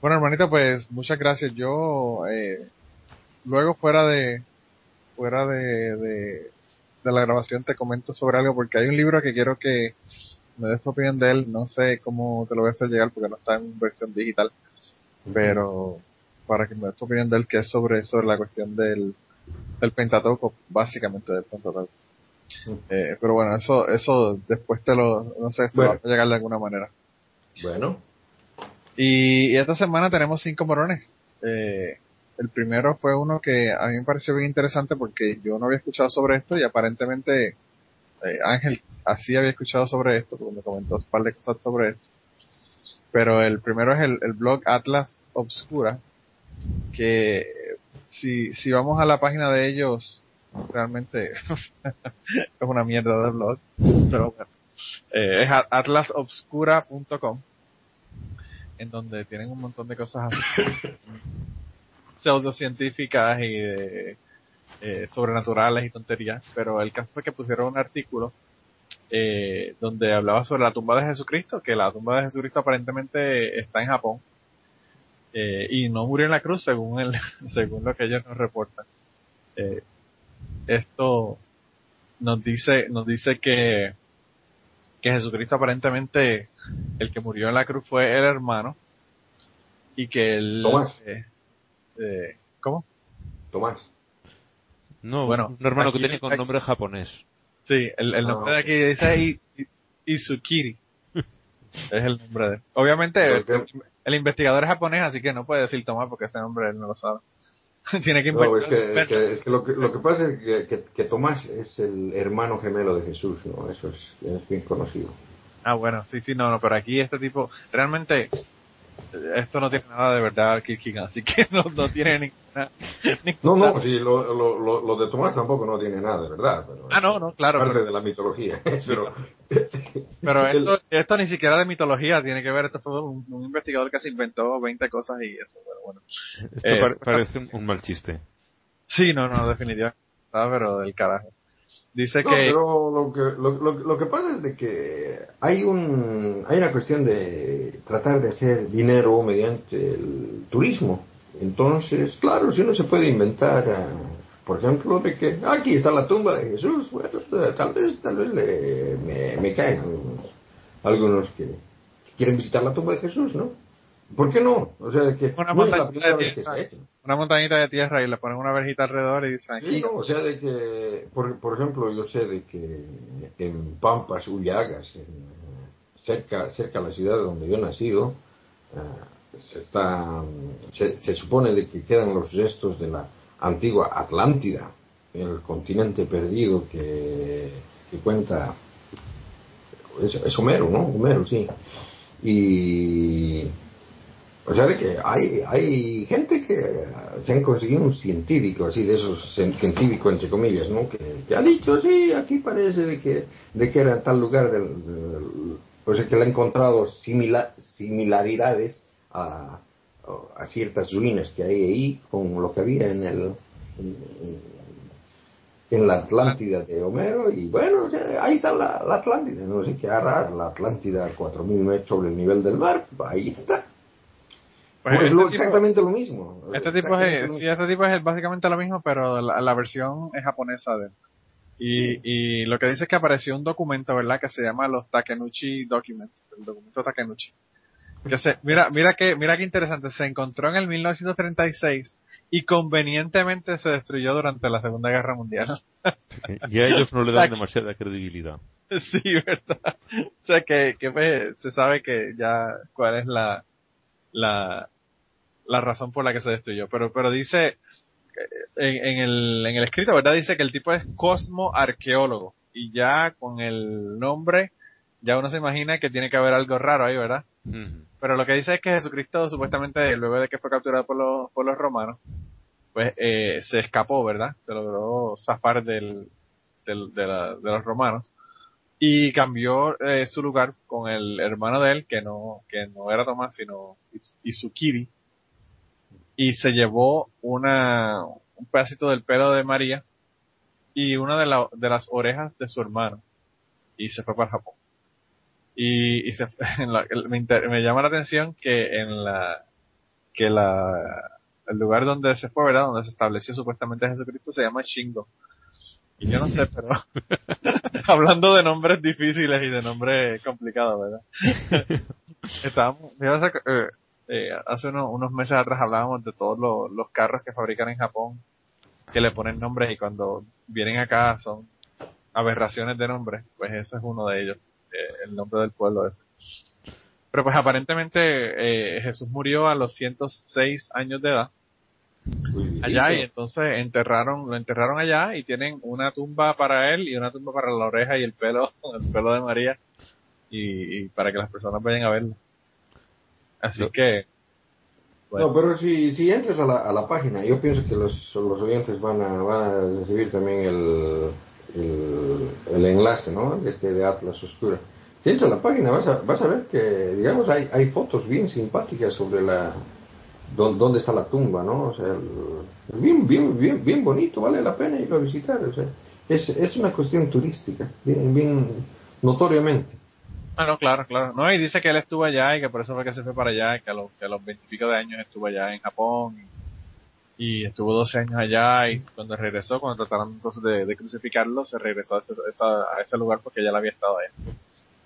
Bueno, hermanito, pues muchas gracias. Yo, eh, luego fuera de, fuera de, de, de la grabación te comento sobre algo porque hay un libro que quiero que me des tu opinión de él. No sé cómo te lo voy a hacer llegar porque no está en versión digital, pero para que me des tu opinión de él, que es sobre, sobre la cuestión del, del Pentateuco, básicamente del Pentateuco. Eh, pero bueno, eso, eso después te lo, no sé, te bueno. va a llegar de alguna manera. Bueno. Y, y esta semana tenemos cinco morones. Eh, el primero fue uno que a mí me pareció bien interesante porque yo no había escuchado sobre esto y aparentemente eh, Ángel así había escuchado sobre esto porque me comentó un par de cosas sobre esto. Pero el primero es el, el blog Atlas Obscura, que si, si vamos a la página de ellos, realmente es una mierda de blog, pero bueno, eh, es atlasobscura.com, en donde tienen un montón de cosas pseudocientíficas y de, eh, sobrenaturales y tonterías, pero el caso fue que pusieron un artículo eh, donde hablaba sobre la tumba de Jesucristo, que la tumba de Jesucristo aparentemente está en Japón eh, y no murió en la cruz según el, según lo que ellos nos reportan. Eh, esto nos dice nos dice que que Jesucristo aparentemente el que murió en la cruz fue el hermano y que él Tomás. Eh, eh, ¿cómo? Tomás. No, bueno, un hermano aquí- que tiene con aquí- nombre japonés. Sí, el, el nombre Ah, de aquí dice Izukiri. es el nombre de él. Obviamente, el, el investigador es japonés, así que no puede decir Tomás porque ese nombre él no lo sabe. Tiene que No, es que, es que, es que lo, que lo que pasa es que, Tomás es el hermano gemelo de Jesús, ¿no? Eso es, es bien conocido. Ah, bueno, sí, sí, no, no, pero aquí este tipo, realmente, esto no tiene nada de verdad, Kirkigan, así que no, no tiene ninguna, No, ninguna- no, sí, lo, lo, lo, lo de Tomás tampoco no tiene nada de verdad. Pero Ah, no, no, claro, Parte pero- de la mitología. pero Pero el- esto, esto ni siquiera de mitología tiene que ver, esto fue un, un investigador que se inventó 20 cosas y eso, pero bueno. Esto Eh, pare- parece un, un mal chiste. Sí, no, no, definitivamente. Ah, pero del carajo. Dice No, que... pero lo que, lo, lo- lo que pasa es de que hay un hay una cuestión de tratar de hacer dinero mediante el turismo. Entonces, claro, si uno se puede inventar, ah, por ejemplo, de que aquí está la tumba de Jesús, bueno, eh, tal vez tal vez le- me, me caen algunos, algunos que, que quieren visitar la tumba de Jesús, ¿no? ¿Por qué no? O sea, de que Una no es la montaña primera de vez que se ha hecho. Una montañita de tierra y le ponen una verjita alrededor y dicen Sí, no, o sea, de que, por, por ejemplo, yo sé de que en Pampas, Ullagas, en, cerca, cerca de la ciudad donde yo he nacido, eh, se, está, se, se supone de que quedan los restos de la antigua Atlántida, el continente perdido que, que cuenta, es, es Homero, ¿no? Homero, sí. Y o sea, de que hay, hay gente que se han conseguido un científico, así de esos cien- científico entre comillas, ¿no? Que, que ha dicho, sí, aquí parece de que, de que era tal lugar, del, o sea, que le ha encontrado simila- similaridades a, a ciertas ruinas que hay ahí con lo que había en el, en, la Atlántida de Homero y bueno, ahí está la, la Atlántida, no sé qué hará la Atlántida a 4.000 metros sobre el nivel del mar, ahí está. Pues Pues este lo- tipo- exactamente lo mismo. Este tipo es, lo sí, este tipo es básicamente lo mismo, pero la, la versión es japonesa de él. Y, y lo que dice es que apareció un documento, ¿verdad? Que se llama los Takenuchi Documents, el documento Takenuchi. Que se, mira, mira que, mira qué interesante, se encontró en el 1936 y convenientemente se destruyó durante la Segunda Guerra Mundial. Y a ellos no le dan demasiada credibilidad. sí, ¿verdad? O sea que, que pues, se sabe que ya cuál es la, la, la razón por la que se destruyó. Pero, pero dice, en, en el, en el escrito, ¿verdad? Dice que el tipo es cosmo arqueólogo. Y ya con el nombre, ya uno se imagina que tiene que haber algo raro ahí, ¿verdad? Pero lo que dice es que Jesucristo, supuestamente, luego de que fue capturado por los, por los romanos, pues eh, se escapó, ¿verdad? Se logró zafar del, del- de, la- de los romanos y cambió eh, su lugar con el hermano de él, que no, que no era Tomás, sino Isukiri, y se llevó una, un pedacito del pelo de María y una de, la- de las orejas de su hermano y se fue para Japón. Y, y se, me llama la atención que en la que la el lugar donde se fue, ¿verdad? Donde se estableció supuestamente Jesucristo se llama Shingo. Y yo no sé, pero hablando de nombres difíciles y de nombres complicados, ¿verdad? Estábamos, eh, eh, hace uno- unos meses atrás hablábamos de todos los, los carros que fabrican en Japón, que le ponen nombres y cuando vienen acá son aberraciones de nombres, pues ese es uno de ellos, eh, el nombre del pueblo ese. Pero pues aparentemente eh, Jesús murió a los 106 años de edad allá y entonces enterraron, lo enterraron allá y tienen una tumba para él y una tumba para la oreja y el pelo, el pelo de María y, y para que las personas vayan a verlo. Así que bueno. No, pero si, si entras a la, a la página, yo pienso que los, los oyentes van a, van a recibir también el, el, el enlace, ¿no? Este de Atlas Oscura. Si entras a la página, vas a, vas a ver que, digamos, hay, hay fotos bien simpáticas sobre la dónde está la tumba, ¿no? O sea, bien, bien, bien, bien bonito, vale la pena ir a visitar. O sea, es, es una cuestión turística, bien, bien notoriamente. Ah, no, claro, claro. No, y dice que él estuvo allá y que por eso fue que se fue para allá, y que a los, que a los veintipico de años estuvo allá en Japón y, estuvo 12 años allá y cuando regresó, cuando trataron entonces de, de crucificarlo, se regresó a ese, lugar porque ya le había estado allá.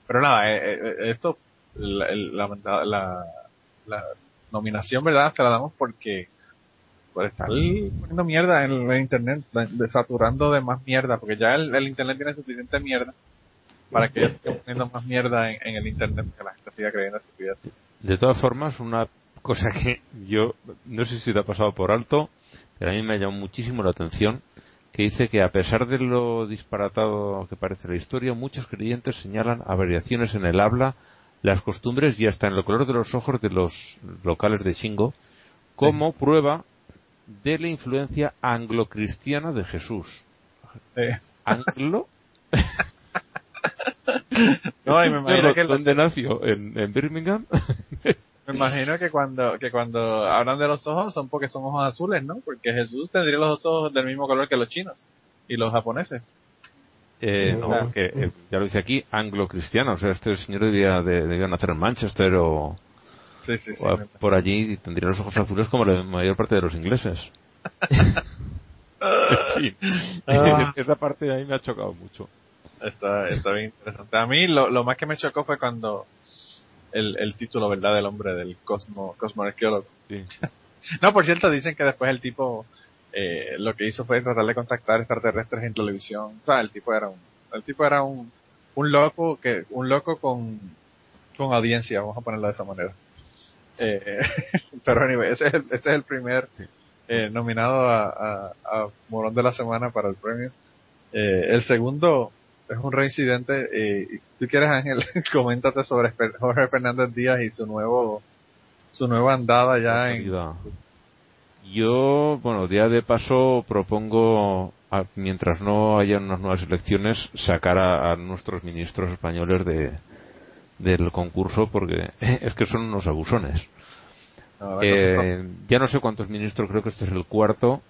Pero nada, eh, eh, esto, la, la, la, la nominación, ¿verdad? Se la damos porque por estar poniendo mierda en el internet, de- saturando de más mierda, porque ya el, internet tiene suficiente mierda para que estén poniendo más mierda en, el internet que la gente siga creyendo estupideces. De todas formas, una cosa que yo no sé si te ha pasado por alto, pero a mí me ha llamado muchísimo la atención, que dice que a pesar de lo disparatado que parece la historia, muchos creyentes señalan a variaciones en el habla, las costumbres y hasta en el color de los ojos de los locales de Shingo, como prueba de la influencia anglo-cristiana de Jesús. Eh, ¿Anglo? no, y me imagino que, ¿Dónde nació? ¿En, en Birmingham? me imagino que cuando, que cuando hablan de los ojos son porque son ojos azules, ¿no? Porque Jesús tendría los ojos del mismo color que los chinos y los japoneses. Eh, no, que, eh, ya lo dice aquí, anglo-cristiano. O sea, este señor debía, de, debía nacer en Manchester o, Sí, sí, sí. o por allí y tendría los ojos azules como la mayor parte de los ingleses. en fin, Ah. esa parte ahí me ha chocado mucho. Está, está bien interesante. A mí lo, lo más que me chocó fue cuando el, el título, ¿verdad?, del hombre, del cosmo, cosmoarqueólogo. Sí. No, por cierto, dicen que después el tipo eh, lo que hizo fue tratar de contactar extraterrestres en televisión. O sea, el tipo era un, el tipo era un, un loco que, un loco con, con audiencia, vamos a ponerlo de esa manera. Eh, pero anyway, ese es el, ese es el primer eh, nominado a, a, a Morón de la Semana para el premio. Eh, el segundo es un reincidente. Eh, y si tú quieres, Ángel, coméntate sobre Jorge Fernández Díaz y su nuevo su nueva andada ya en. Yo, bueno, día de paso propongo, a- mientras no haya unas nuevas elecciones, sacar a, a nuestros ministros españoles de del concurso porque es que son unos abusones. No, Eh, ya no sé cuántos ministros, creo que este es el cuarto.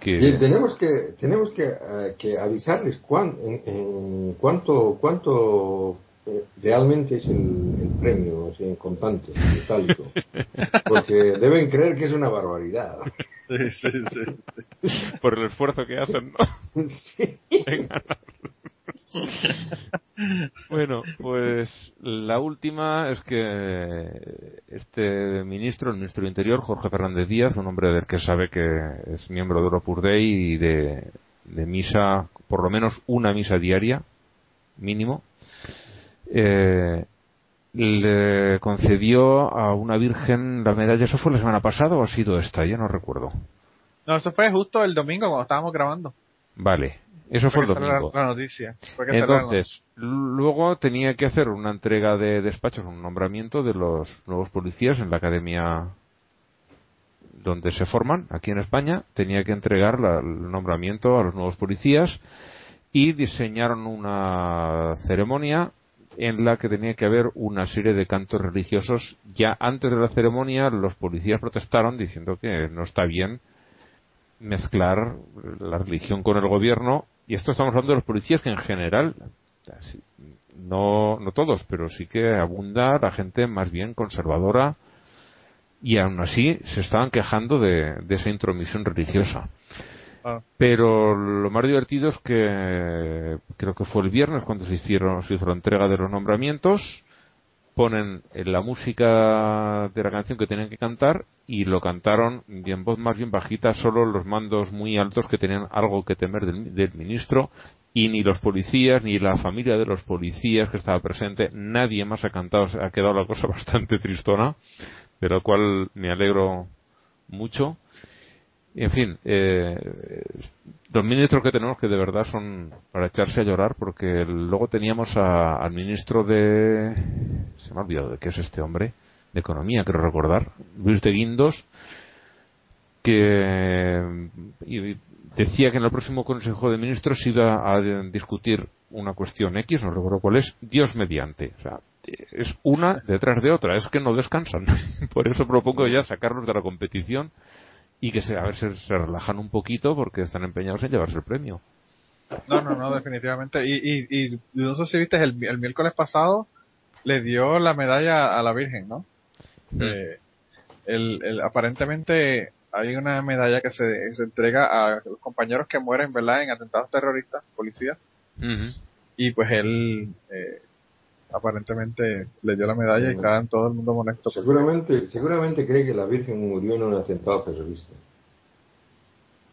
Que, Y tenemos que tenemos que, eh, que avisarles cuán, en, en cuánto cuánto realmente es el, el premio sea, en contante, en metálico. Porque deben creer que es una barbaridad. Sí, sí, sí. por el esfuerzo que hacen, ¿no? Sí. bueno, pues la última es que este ministro, el ministro del Interior, Jorge Fernández Díaz, un hombre del que sabe que es miembro de Opus Dei y de, de misa, por lo menos una misa diaria, mínimo, eh, le concedió a una virgen la medalla. ¿Eso fue la semana pasada o ha sido esta? Ya no recuerdo. No, eso fue justo el domingo cuando estábamos grabando. Vale, eso fue el la- domingo. La, noticia. La Entonces, luego tenía que hacer una entrega de despachos, un nombramiento de los nuevos policías en la academia donde se forman, aquí en España. Tenía que entregar la- el nombramiento a los nuevos policías y diseñaron una ceremonia en la que tenía que haber una serie de cantos religiosos. Ya antes de la ceremonia, los policías protestaron diciendo que no está bien mezclar la religión con el gobierno. Y esto estamos hablando de los policías que en general no no todos pero sí que abunda la gente más bien conservadora. Y aún así se estaban quejando de, de esa intromisión religiosa Ah. pero lo más divertido es que creo que fue el viernes cuando se hicieron se hizo la entrega de los nombramientos ponen en la música de la canción que tenían que cantar y lo cantaron en voz más bien bajita solo los mandos muy altos que tenían algo que temer del, ministro y ni los policías ni la familia de los policías que estaba presente nadie más ha cantado ha quedado la cosa bastante tristona de lo cual me alegro mucho en fin, eh, los ministros que tenemos que de verdad son para echarse a llorar porque luego teníamos a- al ministro de... Se me ha olvidado de qué es este hombre, de Economía, creo recordar, Luis de Guindos, que decía que en el próximo Consejo de Ministros iba a discutir una cuestión X, no recuerdo cuál es, Dios mediante. O sea, es una detrás de otra, es que no descansan. Por eso propongo ya sacarlos de la competición y que se, a ver si se relajan un poquito porque están empeñados en llevarse el premio. No, no, no, definitivamente. Y, y, y no sé si viste, el, el miércoles pasado le dio la medalla a la Virgen, ¿no? Eh, el, el- aparentemente hay una medalla que se, se entrega a los compañeros que mueren, ¿verdad?, en atentados terroristas, policías. Y pues él eh, aparentemente le dio la medalla y en todo el mundo molesto. porque- Seguramente, seguramente cree que la Virgen murió en un atentado terrorista.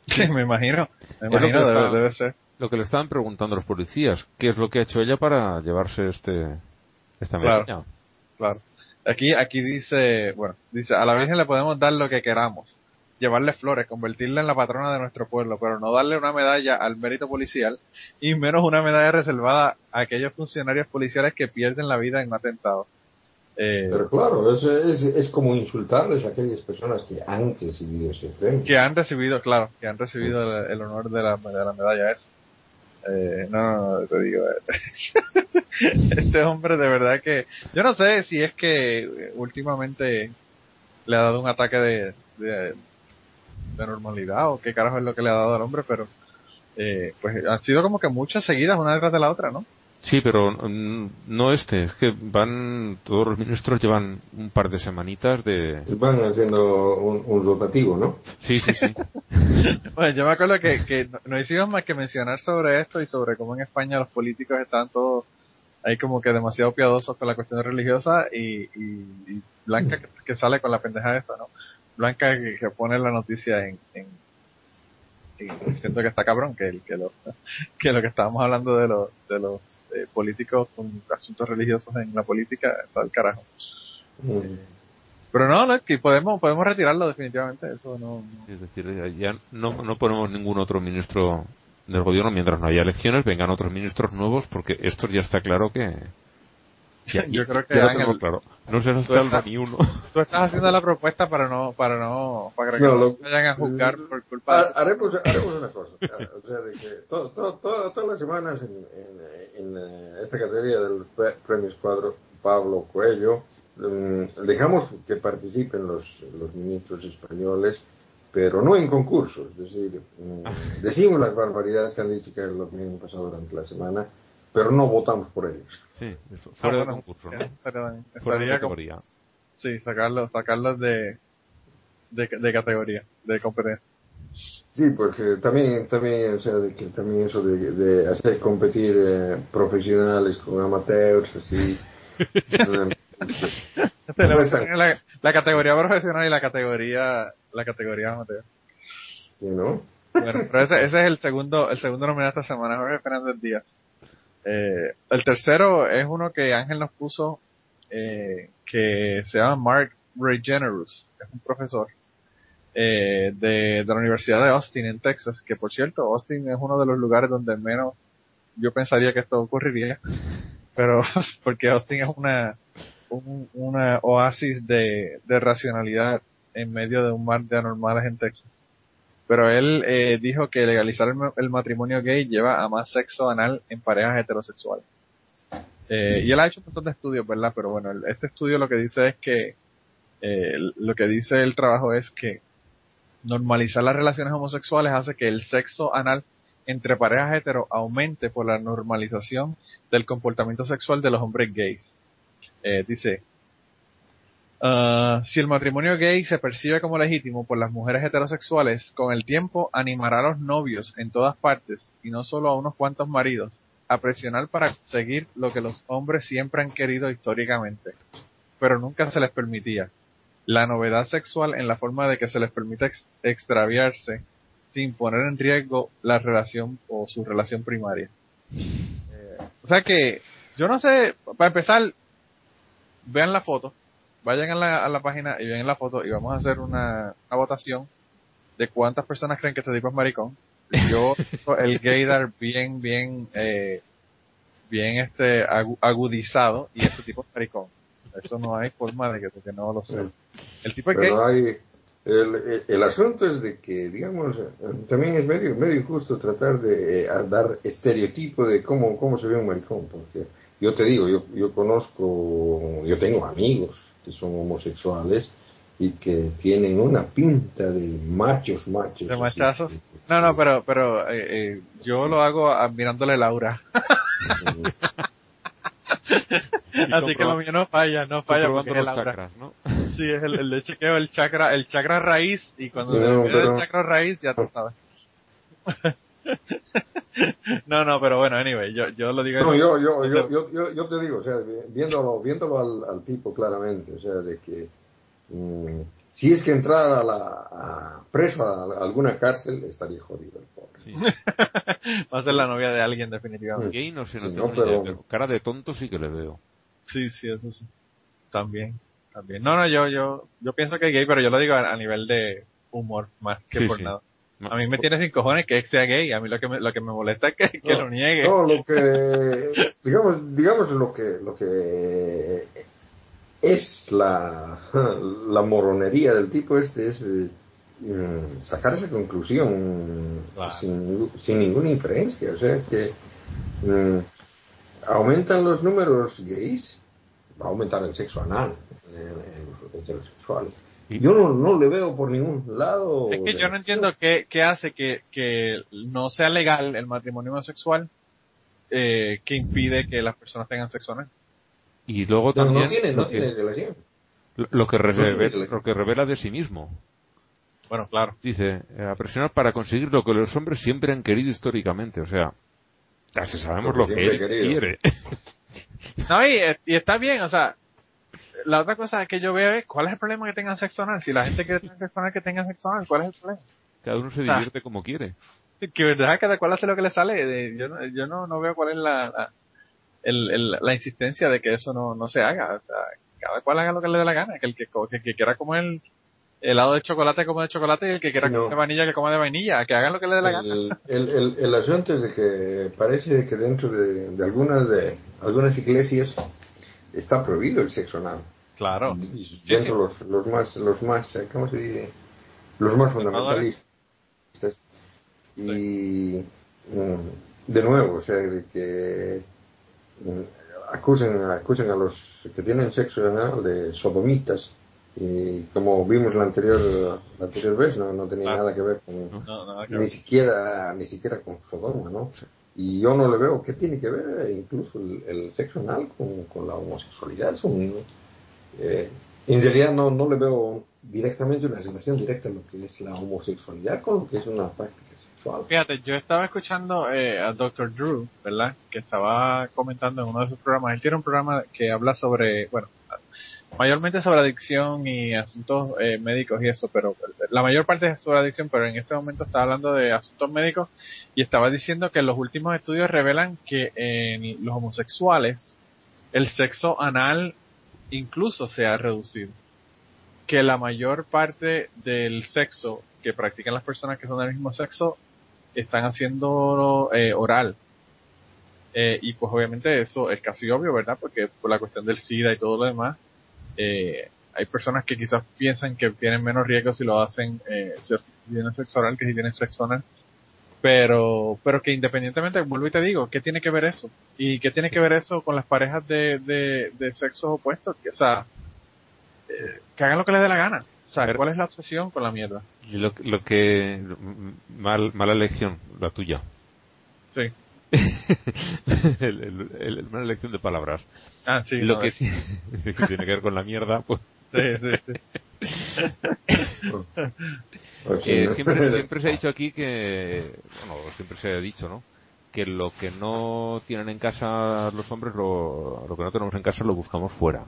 Sí, me imagino. Me Es lo que imagino, debe, está- debe ser. Lo que le estaban preguntando los policías, ¿qué es lo que ha hecho ella para llevarse este esta Claro. medalla? Claro. Aquí, aquí dice, bueno, dice, a la Virgen le podemos dar lo que queramos, llevarle flores, convertirla en la patrona de nuestro pueblo, pero no darle una medalla al mérito policial y menos una medalla reservada a aquellos funcionarios policiales que pierden la vida en un atentado. Eh, Pero claro, es, es, es como insultarles a aquellas personas que han recibido ese premio. que han recibido, claro, que han recibido el, el honor de la, de la medalla esa. Eh, no, no, no, te digo, este hombre de verdad que, yo no sé si es que últimamente le ha dado un ataque de, de, de normalidad o qué carajo es lo que le ha dado al hombre, pero eh, pues han sido como que muchas seguidas una detrás de la otra, ¿no? Sí, pero mm, no este, es que van, todos los ministros llevan un par de semanitas de... Van haciendo un, un rotativo, ¿no? Sí, sí, sí. Bueno, yo me acuerdo que, que no- no hicimos más que mencionar sobre esto y sobre cómo en España los políticos están todos ahí como que demasiado piadosos con la cuestión religiosa y, y, y Blanca que, que sale con la pendeja esa, ¿no? Blanca que, que pone la noticia en, en, en- siento que está cabrón que el que lo que lo que estábamos hablando de los de los eh, políticos con asuntos religiosos en la política está al carajo. Mm. Pero no, no, es que podemos podemos retirarlo definitivamente, eso no, no- Es decir, ya no, no ponemos ningún otro ministro del gobierno mientras no haya elecciones, vengan otros ministros nuevos, porque esto ya está claro que... Ya, Yo creo que Ángel- tengo claro. No se nos salva estás- ni uno. Tú estás haciendo la propuesta para no, para no, para que No, lo- vayan a juzgar por culpa Ha- de... haremos, haremos una cosa. O sea, de que todo, todo, todo- todas las semanas en, en, en, eh, esta categoría del pre- premios Cuadro Pablo Coelho, mm, dejamos que participen los, los ministros españoles, pero no en concursos. Es decir, mm, decimos las barbaridades que han dicho que es lo que han pasado durante la semana, pero no votamos por ellos. Sí, Ah, fuera de concurso, ¿no? estaría- Fuera de estaría como- categoría. sí, sacarlos, sacarlos de, de, de categoría, de competencia. Sí, porque también, también, o sea, de que también eso de, de hacer competir eh, profesionales con amateurs, así. eh, la categoría profesional y la categoría, la categoría amateur. sí, ¿no? Bueno, pero ese, ese es el segundo, el segundo nominado esta semana, Jorge Fernández Díaz. Eh, el tercero es uno que Ángel nos puso, eh, que se llama Mark Regenerus, es un profesor eh, de, la Universidad de Austin en Texas, que por cierto, Austin es uno de los lugares donde menos yo pensaría que esto ocurriría, pero porque Austin es una, un, una oasis de, de racionalidad en medio de un mar de anormales en Texas pero él eh, dijo que legalizar el, ma- el matrimonio gay lleva a más sexo anal en parejas heterosexuales. Eh, y él ha hecho un montón de estudios, ¿verdad? Pero bueno, este estudio lo que dice es que, eh, lo que dice el trabajo es que normalizar las relaciones homosexuales hace que el sexo anal entre parejas hetero aumente por la normalización del comportamiento sexual de los hombres gays. Eh, dice, Ah, si el matrimonio gay se percibe como legítimo por las mujeres heterosexuales, con el tiempo animará a los novios en todas partes, y no solo a unos cuantos maridos, a presionar para conseguir lo que los hombres siempre han querido históricamente, pero nunca se les permitía. La novedad sexual en la forma de que se les permite ex- extraviarse sin poner en riesgo la relación o su relación primaria. Eh, o sea que, yo no sé, para empezar, vean la foto, vayan a la, a la página y vean la foto y vamos a hacer una, una votación de cuántas personas creen que este tipo es maricón. Yo, el gaydar bien, bien, eh, bien este agu- agudizado y este tipo es maricón. Eso no hay forma de que, de que no lo sé. El tipo es gay. Pero hay. El, el, el asunto es de que, digamos, también es medio, medio injusto tratar de eh, dar estereotipo de cómo, cómo se ve un maricón, porque yo te digo, yo, yo conozco, yo tengo amigos que son homosexuales y que tienen una pinta de machos, machos. ¿De así. machazos? No, no, pero, pero eh, eh, yo lo hago admirándole el aura. Así que lo mío no falla, no falla porque el los aura. chakras, ¿no? Sí, es el, el de chequeo, el chakra, el chakra raíz, y cuando Sí, se pero- el chakra raíz, ya tú sabes. no, no, pero bueno, anyway, yo, yo lo digo. No, yo, yo, yo, yo, yo, yo te digo, o sea, viéndolo, viéndolo al, al tipo claramente, o sea, de que mm, si es que entrara a la, a- preso a alguna cárcel, estaría jodido el pobre. Sí. Va a ser la novia de alguien, definitivamente. Gay no sé, no Sí, tengo no, ni idea, pero- pero cara de tonto sí que le veo. Sí, sí, eso sí. También, también. No, no, yo, yo, yo pienso que es gay, pero yo lo digo a, a nivel de humor, más que Sí, por sí. nada. A mí me tiene sin cojones que sea gay, a mí lo que me, lo que me molesta es que, que No, lo niegue. No, lo que, digamos, digamos lo que, lo que es la, la moronería del tipo este es eh, mm, sacar esa conclusión sin, sin ninguna inferencia, o sea que mm, aumentan los números gays, va a aumentar el sexo anal en los heterosexuales. Yo no, no le veo por ningún lado. Es que yo no entiendo qué, qué hace que, que no sea legal el matrimonio homosexual eh, que impide que las personas tengan sexo anal. Y luego No, también no tiene, no lo, tiene que, relación. lo que revela, lo que revela de sí mismo. Bueno, claro. Dice, eh, a presionar para conseguir lo que los hombres siempre han querido históricamente. O sea, ya se sabemos Lo lo que él quiere. No, y, y está bien, o sea, la otra cosa que yo veo es, ¿cuál es el problema que tengan sexo anal? Si la gente quiere tener sexo anal, que tengan sexo anal, ¿cuál es el problema? Cada uno se Ah. divierte como quiere. Que verdad, cada cual hace lo que le sale. de- yo no, yo no, no veo cuál es la, la, el- el- la insistencia de que eso no, no se haga. O sea, cada cual haga lo que le dé la gana. Que el que, co- que, que quiera comer helado de chocolate, coma de chocolate. Y el que quiera No. comer de vainilla, que coma de vainilla. Que hagan lo que le dé la gana. El, el, el, el asunto es de que parece que dentro de, de algunas de algunas iglesias está prohibido el sexo anal. Claro. Dentro los, los más los más eh, ¿cómo se dice? los más fundamentalistas y mm, de nuevo o sea de que mm, acusen acusen a los que tienen sexo anal de sodomitas y como vimos la anterior la anterior vez no, no tenía nada que ver con No, nada que ni ver. siquiera ni siquiera con Sodoma, ¿no? Y yo no le veo qué tiene que ver eh, incluso el, el sexo anal con, con la homosexualidad. Son, eh, en realidad no, no le veo directamente una relación directa lo que es la homosexualidad con lo que es una práctica sexual. Fíjate, yo estaba escuchando eh, a Dr. Drew, ¿verdad? Que estaba comentando en uno de sus programas. Él tiene un programa que habla sobre, bueno, mayormente sobre adicción y asuntos eh, médicos y eso, pero la mayor parte es sobre adicción, pero en este momento está hablando de asuntos médicos y estaba diciendo que los últimos estudios revelan que en los homosexuales el sexo anal incluso se ha reducido. Que la mayor parte del sexo que practican las personas que son del mismo sexo están haciendo eh, oral. Eh, y pues obviamente eso es casi obvio, ¿verdad? Porque por la cuestión del SIDA y todo lo demás, eh, hay personas que quizás piensan que tienen menos riesgo si lo hacen, eh, si tienen sexo oral que si tienen sexo anal. Pero, pero que independientemente, vuelvo y te digo, ¿qué tiene que ver eso? ¿Y qué tiene que ver eso con las parejas de, de, de sexos opuestos? Que, o sea, eh, que hagan lo que les dé la gana. O sea, ¿cuál es la obsesión con la mierda? Y lo, lo que. Mal, mala elección, la tuya. Sí. el, el- el- mala elección de palabras. Ah, sí. lo que ver. sí que tiene que ver con la mierda, pues. Sí, sí, sí. Pues, que sí, siempre, siempre se ha dicho aquí que. Bueno, siempre se ha dicho, ¿no? Que lo que no tienen en casa los hombres, lo, lo que no tenemos en casa lo buscamos fuera.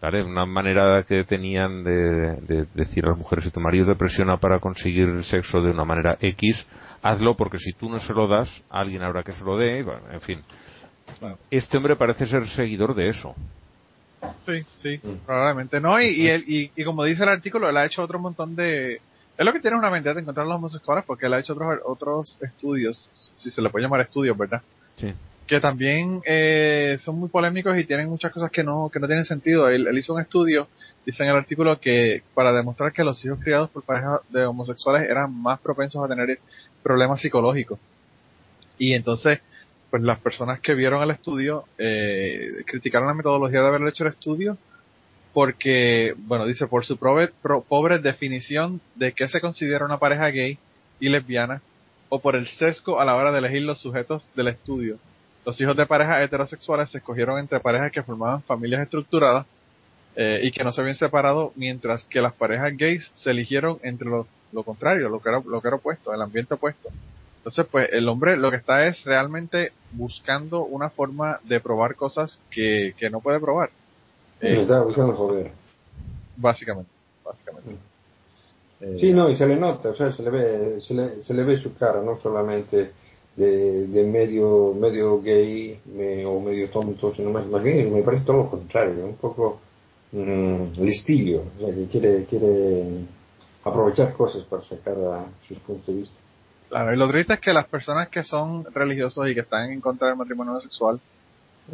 ¿Vale? Una manera que tenían de, de decir a las mujeres, si tu marido te presiona para conseguir sexo de una manera X, hazlo porque si tú no se lo das, alguien habrá que se lo dé, y bueno, en fin. Este hombre parece ser seguidor de eso. Sí, sí, Mm. probablemente no. Y, y, él- y, y como dice el artículo, él ha hecho otro montón de... Es lo que tiene una mente de encontrar a los homosexuales porque él ha hecho otros, otros estudios, si se le puede llamar estudios, ¿verdad? Sí. Que también eh, son muy polémicos y tienen muchas cosas que no, que no tienen sentido. Él, él hizo un estudio, dice en el artículo, que para demostrar que los hijos criados por parejas de homosexuales eran más propensos a tener problemas psicológicos. Y entonces, pues las personas que vieron el estudio eh, criticaron la metodología de haber hecho el estudio porque, bueno, dice, por su pobre, pro- pobre definición de qué se considera una pareja gay y lesbiana, o por el sesgo a la hora de elegir los sujetos del estudio. Los hijos de parejas heterosexuales se escogieron entre parejas que formaban familias estructuradas eh, y que no se habían separado, mientras que las parejas gays se eligieron entre lo, lo contrario, lo que, era, lo que era opuesto, el ambiente opuesto. Entonces, pues el hombre lo que está es realmente buscando una forma de probar cosas que, que no puede probar. Eh, estaba buscando joder. básicamente, básicamente. Eh, Sí, no, y se le nota, o sea, se le ve, se le, se le ve su cara, no solamente de, de medio, medio gay me- o medio tonto, sino más, más bien me parece todo lo contrario, un poco mm, listillo, o sea, que quiere, quiere aprovechar cosas para sacar a sus puntos de vista. Claro, y lo triste es que las personas que son religiosos y que están en contra del matrimonio homosexual,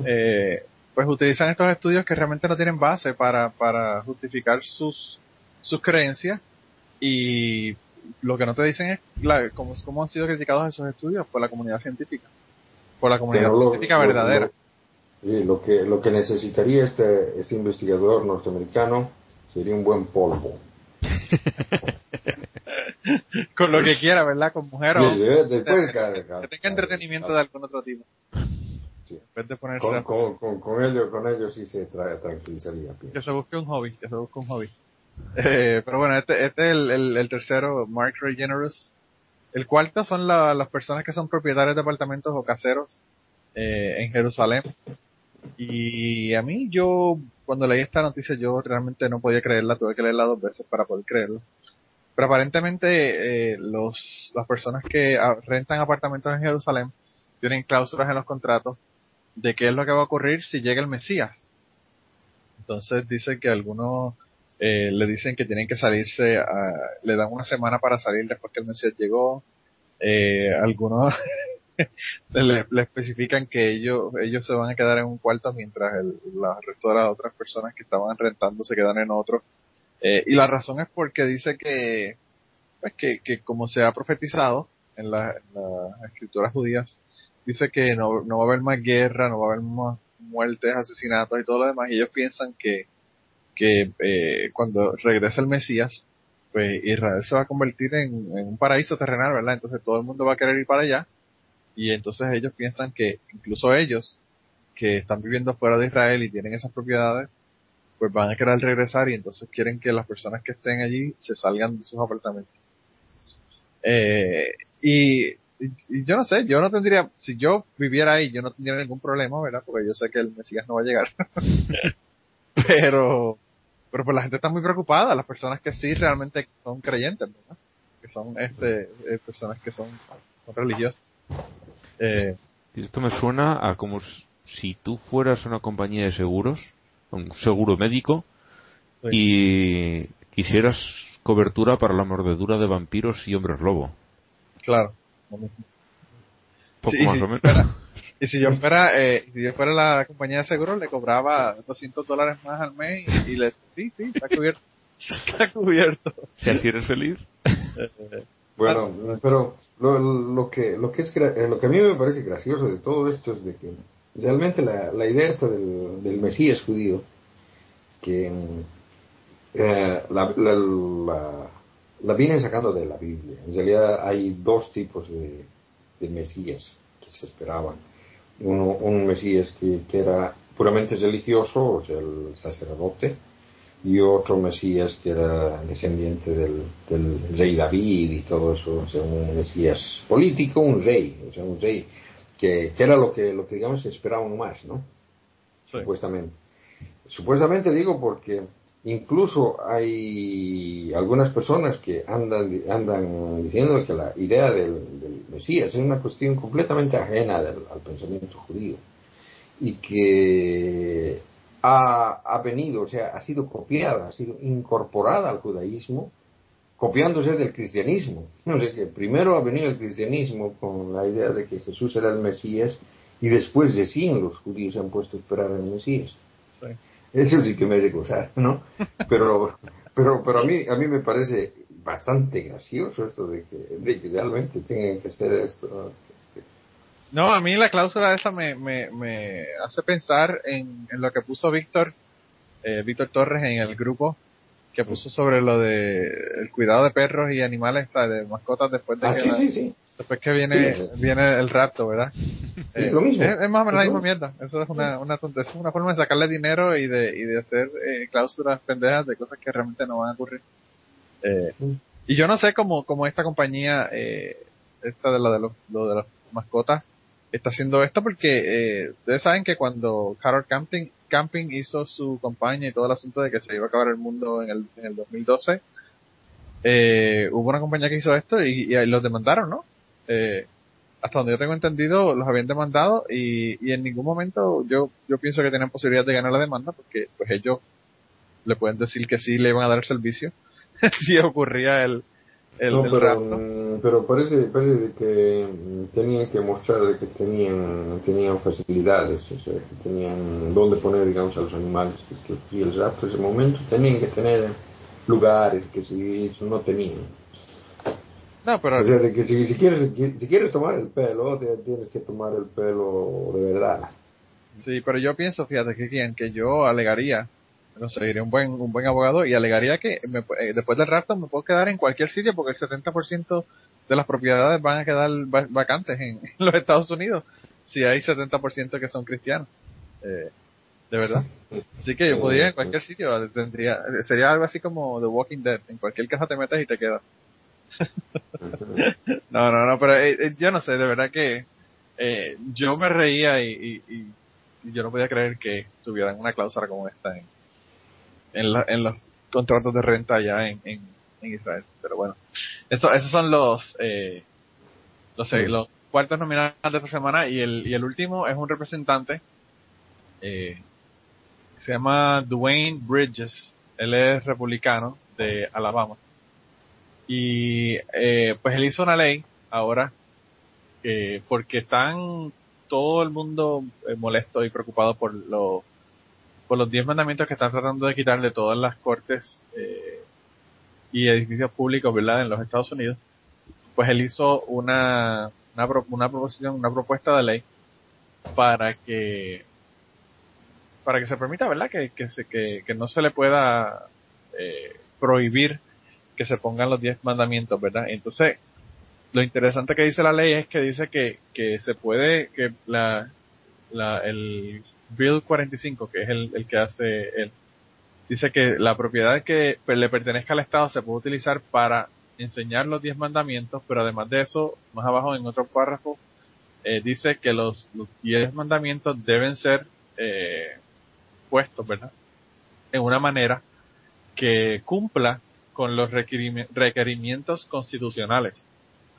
eh, pues utilizan estos estudios que realmente no tienen base para, para justificar sus, sus creencias y lo que no te dicen es la, cómo, cómo han sido criticados esos estudios por la comunidad científica, por la comunidad lo- científica lo- verdadera. Lo, sí, lo que, lo que necesitaría este, este investigador norteamericano sería un buen polvo. con lo que quiera, ¿verdad? Con mujer o... Sí, de- después que, tenga entretenimiento de algún otro tipo. Sí. Con, a- con, con, con ellos, con ellos sí se tra- tranquilizaría. que se busque un hobby, que se busque un hobby. Eh, pero bueno, este, este es el, el, tercero, Mark Ray Generous. El cuarto son la- las personas que son propietarios de apartamentos o caseros eh, en Jerusalén. Y a mí, yo, cuando leí esta noticia, yo realmente no podía creerla, tuve que leerla dos veces para poder creerla. Pero aparentemente, eh, los, las personas que ah, rentan apartamentos en Jerusalén tienen cláusulas en los contratos de qué es lo que va a ocurrir si llega el Mesías. Entonces dice que algunos eh, le dicen que tienen que salirse, le dan una semana para salir después que el Mesías llegó. Eh, algunos le, especifican que ellos ellos se van a quedar en un cuarto mientras el, resto de las otras personas que estaban rentando se quedan en otro. Eh, y la razón es porque dice que, pues que, que como se ha profetizado en las escrituras judías, dice que no, no va a haber más guerra, no va a haber más muertes, asesinatos y todo lo demás. Y ellos piensan que, que eh, cuando regrese el Mesías, pues Israel se va a convertir en, en un paraíso terrenal, ¿verdad? Entonces todo el mundo va a querer ir para allá. Y entonces ellos piensan que incluso ellos, que están viviendo fuera de Israel y tienen esas propiedades, pues van a querer regresar y entonces quieren que las personas que estén allí se salgan de sus apartamentos. Eh, y, y- y yo no sé, yo no tendría, si yo viviera ahí, yo no tendría ningún problema, ¿verdad? Porque yo sé que el Mesías no va a llegar. pero, pero pues la gente está muy preocupada, las personas que sí realmente son creyentes, ¿verdad? Que son este, eh, personas que son, son religiosas. Eh, Esto me suena a como si tú fueras una compañía de seguros, un seguro médico, Sí. y quisieras cobertura para la mordedura de vampiros y hombres lobo. claro. lo mismo. Poco Sí, más sí, o menos. Y si yo fuera, eh, si yo fuera la compañía de seguros, le cobraba 200 dólares más al mes y, y le, sí, sí, está cubierto. Está cubierto. Si así eres feliz. Bueno, pero lo, lo que lo que es eh, lo que a mí me parece gracioso de todo esto es de que realmente la, la idea esta del, del Mesías judío que eh, la, la, la, la vienen sacando de la Biblia. En realidad hay dos tipos de, de Mesías que se esperaban. Uno, un Mesías que, que era puramente religioso, o sea, el sacerdote, y otro Mesías que era descendiente del, del rey David y todo eso, o sea, un Mesías político, un rey, o sea, un rey que, que era lo que, lo que digamos esperaban más, ¿no? sí. Supuestamente. Supuestamente digo porque incluso hay algunas personas que andan, andan diciendo que la idea del, Mesías es una cuestión completamente ajena al pensamiento judío y que ha, ha venido, o sea, ha sido copiada, ha sido incorporada al judaísmo, copiándose del cristianismo. O sea que primero ha venido el cristianismo con la idea de que Jesús era el Mesías y después recién los judíos se han puesto a esperar el Mesías. Eso sí que me hace gozar, ¿no? Pero, pero, pero a mí, a mí me parece bastante gracioso esto de que, de que realmente tengan que hacer esto. No, a mí la cláusula esa me, me, me hace pensar en, en lo que puso Víctor, eh, Víctor Torres en el grupo, que puso sobre lo de el cuidado de perros y animales, o sea, de mascotas después de Ah, que, sí, la- sí, sí. Después que viene, Sí. viene el rapto, ¿verdad? Eh, lo mismo. Es, es más o menos la misma mierda. Eso es una, una es una forma de sacarle dinero y de, y de hacer eh, cláusulas pendejas de cosas que realmente no van a ocurrir. Eh, y yo no sé cómo, cómo esta compañía, eh, esta de la de los, lo de las mascotas, está haciendo esto porque eh, ustedes saben que cuando Carol Camping, Camping hizo su campaña y todo el asunto de que se iba a acabar el mundo en el, en el 2012, eh, hubo una compañía que hizo esto y, y los demandaron, ¿no? Eh, hasta donde yo tengo entendido, los habían demandado y, y en ningún momento yo, yo pienso que tenían posibilidad de ganar la demanda porque pues ellos le pueden decir que sí le iban a dar el servicio si ocurría el, el, no, el pero, rapto. pero parece, parece que tenían que mostrar que tenían, tenían facilidades, o sea, que tenían dónde poner, digamos, a los animales. Es que si el rapto en ese momento tenían que tener lugares que si eso no tenían. No, pero O sea, de que si, si quieres, si quieres tomar el pelo, tienes que tomar el pelo de verdad. Sí, pero yo pienso, fíjate que quien que yo alegaría conseguiré un buen un buen abogado y alegaría que me, eh, después del rapto me puedo quedar en cualquier sitio porque el 70% de las propiedades van a quedar va- vacantes en, en los Estados Unidos si hay 70% que son cristianos. Eh, de verdad. Así que yo podría en cualquier sitio, tendría sería algo así como The Walking Dead, en cualquier casa te metes y te quedas. No, no, no, pero eh, eh, yo no sé, de verdad que eh, yo me reía y, y, y- y yo no podía creer que tuvieran una cláusula como esta en, en, la- en los contratos de renta allá en, en, en Israel. Pero bueno, eso, esos son los, eh, los, Sí. los cuartos nominados de esta semana y el, y el último es un representante eh, se llama Dwayne Bridges. Él es republicano de Alabama. Y eh, pues él hizo una ley ahora eh, porque están todo el mundo eh, molesto y preocupado por los por los diez mandamientos que están tratando de quitar de todas las cortes eh, y edificios públicos, ¿verdad? En los Estados Unidos. Pues él hizo una una, una proposición, una propuesta de ley para que para que se permita, ¿verdad? Que, que, se, que, que no se le pueda eh, prohibir que se pongan los diez mandamientos, ¿verdad? Entonces, lo interesante que dice la ley es que dice que, que se puede, que la, la, el Bill 45, que es el, el que hace él, dice que la propiedad que le pertenezca al Estado se puede utilizar para enseñar los diez mandamientos, pero además de eso, más abajo en otro párrafo, eh, dice que los, los diez mandamientos deben ser eh, puestos, ¿verdad? En una manera que cumpla con los requerimi- requerimientos constitucionales.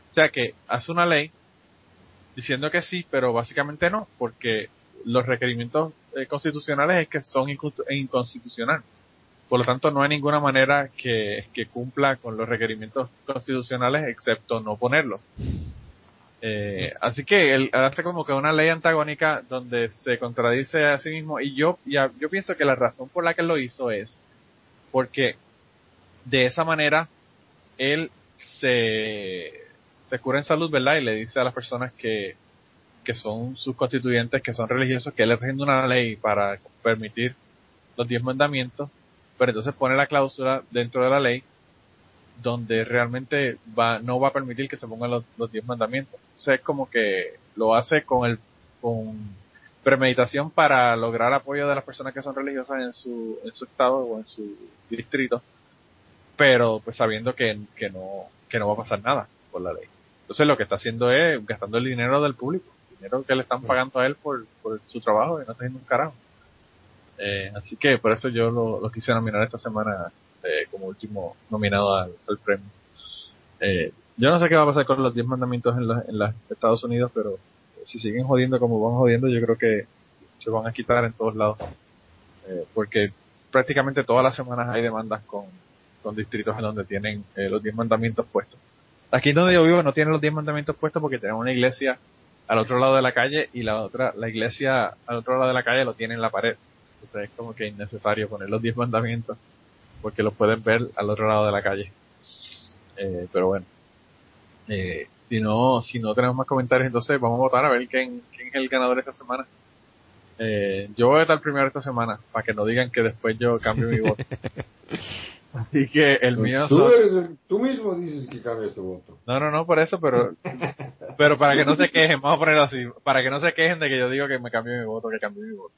O sea que hace una ley diciendo que sí, pero básicamente no, porque los requerimientos eh, constitucionales es que son inconst- inconstitucionales. Por lo tanto, no hay ninguna manera que, cumpla con los requerimientos constitucionales excepto no ponerlos. Eh, así que él hace como que una ley antagónica donde se contradice a sí mismo y yo ya, yo pienso que la razón por la que lo hizo es porque de esa manera él se, se cura en salud, ¿verdad? Y le dice a las personas que, que son sus constituyentes, que son religiosos, que él está haciendo una ley para permitir los diez mandamientos, pero entonces pone la cláusula dentro de la ley donde realmente va, no va a permitir que se pongan los, los diez mandamientos. Entonces es como que lo hace con el, con premeditación para lograr apoyo de las personas que son religiosas en su, en su estado o en su distrito, pero pues sabiendo que, que no, que no va a pasar nada por la ley. Entonces lo que está haciendo es gastando el dinero del público, dinero que le están pagando a él por, por su trabajo y no está haciendo un carajo. Eh, así que por eso yo lo, lo quise nominar esta semana eh, como último nominado al, al premio. Eh, yo no sé qué va a pasar con los 10 mandamientos en, los en los Estados Unidos, pero si siguen jodiendo como van jodiendo, yo creo que se van a quitar en todos lados. Eh, porque prácticamente todas las semanas hay demandas con, con distritos en donde tienen eh, los 10 mandamientos puestos. Aquí donde yo vivo no tienen los 10 mandamientos puestos porque tenemos una iglesia al otro lado de la calle y la otra, la iglesia al otro lado de la calle lo tiene en la pared. Entonces es como que innecesario poner los 10 mandamientos porque los pueden ver al otro lado de la calle. Eh, pero bueno, eh, si no si no tenemos más comentarios, entonces vamos a votar a ver quién, quién es el ganador esta semana. Eh, yo voy a estar primero esta semana para que no digan que después yo cambio mi voto. Así que el mío Tú, son... eres el- tú mismo dices que cambias tu voto. No, no, no, por eso, pero pero para que no se quejen, vamos a ponerlo así, para que no se quejen de que yo digo que me cambié mi voto, que cambié mi voto.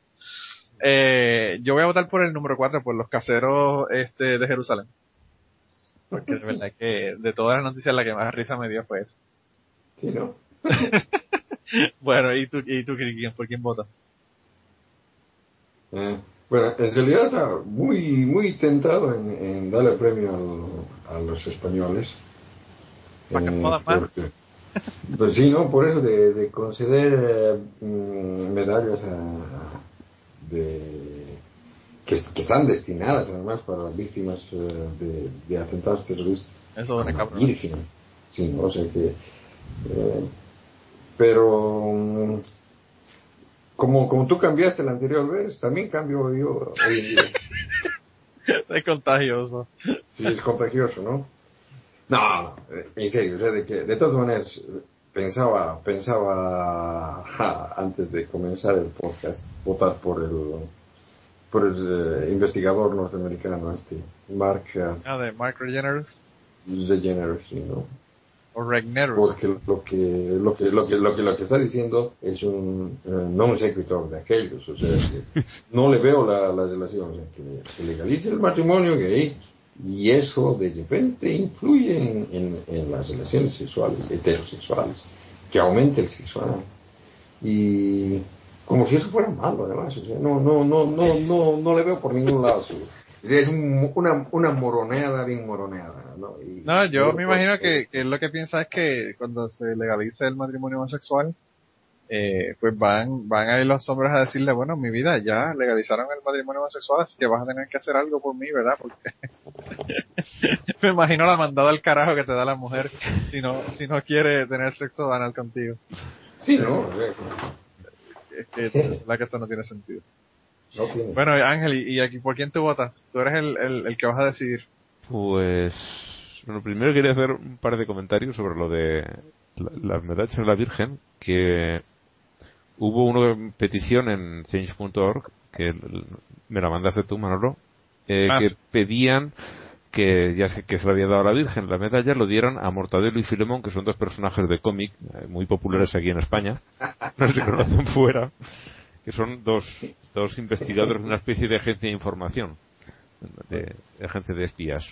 Eh, yo voy a votar por el número 4, por los caseros este de Jerusalén. Porque de verdad que de todas las noticias la que más risa me dio fue eso. Sí, ¿no? Bueno, ¿y tú, y tú por quién votas? Eh, bueno, en realidad está muy, muy tentado en, en darle premio al- a los españoles. ¿Para que Eh, porque- Pues sí, ¿no? Por eso de, de conceder eh, mm, medallas a- de, que, que están destinadas además para las víctimas eh, de, de atentados terroristas. Eso cabrón. Virgen. Sí, ¿no? o sea que... eh, pero... como, como tú cambiaste la anterior vez, también cambio yo hoy en día. Es contagioso. Sí, es contagioso, ¿no? No, no, en serio, o sea, de, que, de todas maneras, pensaba, pensaba ja, antes de comenzar el podcast, votar por el, por el eh, investigador norteamericano este, Mark uh, Ah, de Mark Regenerus DeGeneres, ¿no? O. Porque lo que lo que lo que lo que, lo que está diciendo es un eh, non sequitur de aquellos, o sea, que no le veo la, la relación, o sea, que se legalice el matrimonio gay y eso de repente influye en, en, en las relaciones sexuales, heterosexuales, que aumente el sexual y como si eso fuera malo además, o sea, no no no no no no le veo por ningún lado su es un- una, una moroneada bien moroneada, ¿no? Y- No, yo me imagino que, que lo que piensa es que cuando se legalice el matrimonio homosexual, eh, pues van, van a ir los hombres a decirle, bueno, mi vida, ya legalizaron el matrimonio homosexual, así que vas a tener que hacer algo por mí, ¿verdad? Porque me imagino la mandada al carajo que te da la mujer si no, si no quiere tener sexo banal contigo. Sí, ¿no? Sea, Es que la que esto no tiene sentido. No tiene. Bueno, Ángel, ¿y aquí por quién tú votas? Tú eres el, el, el que vas a decidir. Pues, bueno, primero quería hacer un par de comentarios sobre lo de la- las medallas de la Virgen, que hubo una petición en change.org, que me la mandaste tú, Manolo, eh, Ah, que pedían que ya sé que se le había dado a la Virgen la medalla, lo dieran a Mortadelo y Filemón, que son dos personajes de cómic eh, muy populares aquí en España, no si conocen fuera, que son dos, dos investigadores de una especie de agencia de información, de, de agencia de espías,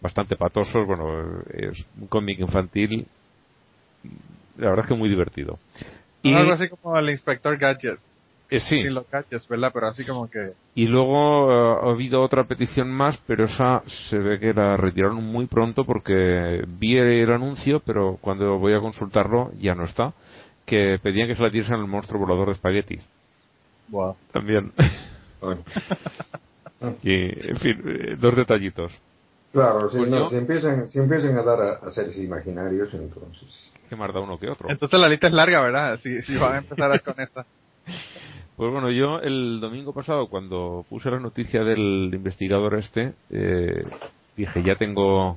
bastante patosos, bueno, es un cómic infantil, la verdad es que muy divertido. Y, Algo así como el inspector Gadget. eh, sí, Sin los gadgets, ¿verdad? Pero así como que... y luego eh, ha habido otra petición más, pero esa se ve que la retiraron muy pronto porque vi el anuncio, pero cuando voy a consultarlo ya no está, que pedían que se la diesen al monstruo volador de espaguetis. Wow. También. Bueno, y, en fin, eh, dos detallitos. claro, si, Pues no, yo- si empiezan, si empiezan a dar a, a seres imaginarios, entonces. Que más da uno que otro. Entonces la lista es larga, ¿verdad? Si, si van a empezar con esta. Pues bueno, yo el domingo pasado, cuando puse la noticia del investigador este, eh, dije, ya tengo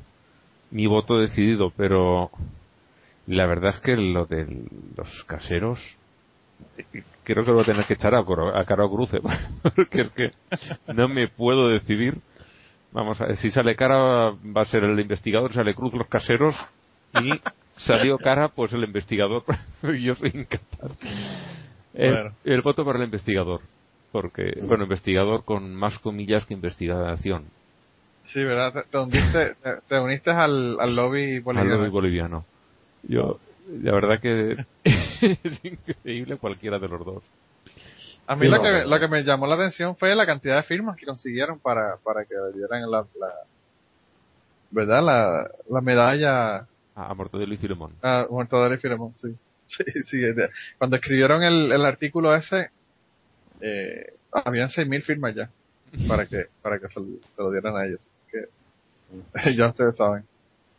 mi voto decidido, pero la verdad es que lo de los caseros, creo que lo voy a tener que echar a, a cara o cruce, porque es que no me puedo decidir. Vamos a ver, si sale cara va a ser el investigador, sale cruz los caseros y salió cara pues el investigador. yo soy incapaz. El, voto para el investigador. Porque, bueno, investigador con más comillas que investigación. Sí, ¿verdad? Te, te uniste, te, te uniste al, al lobby Al boliviano. lobby boliviano. Yo, la verdad que es increíble cualquiera de los dos. A mí Sí, lo, no, que, no. lo que me llamó la atención fue la cantidad de firmas que consiguieron para, para que le dieran la, la ¿verdad? La, la medalla A, a Mortadelo y Filemón. a Mortadelo y Filemón, sí. Sí, sí. de- Cuando escribieron el, el artículo ese, eh, habían 6.000 firmas ya para que para que se, lo- se lo dieran a ellos. Así que ya ustedes saben.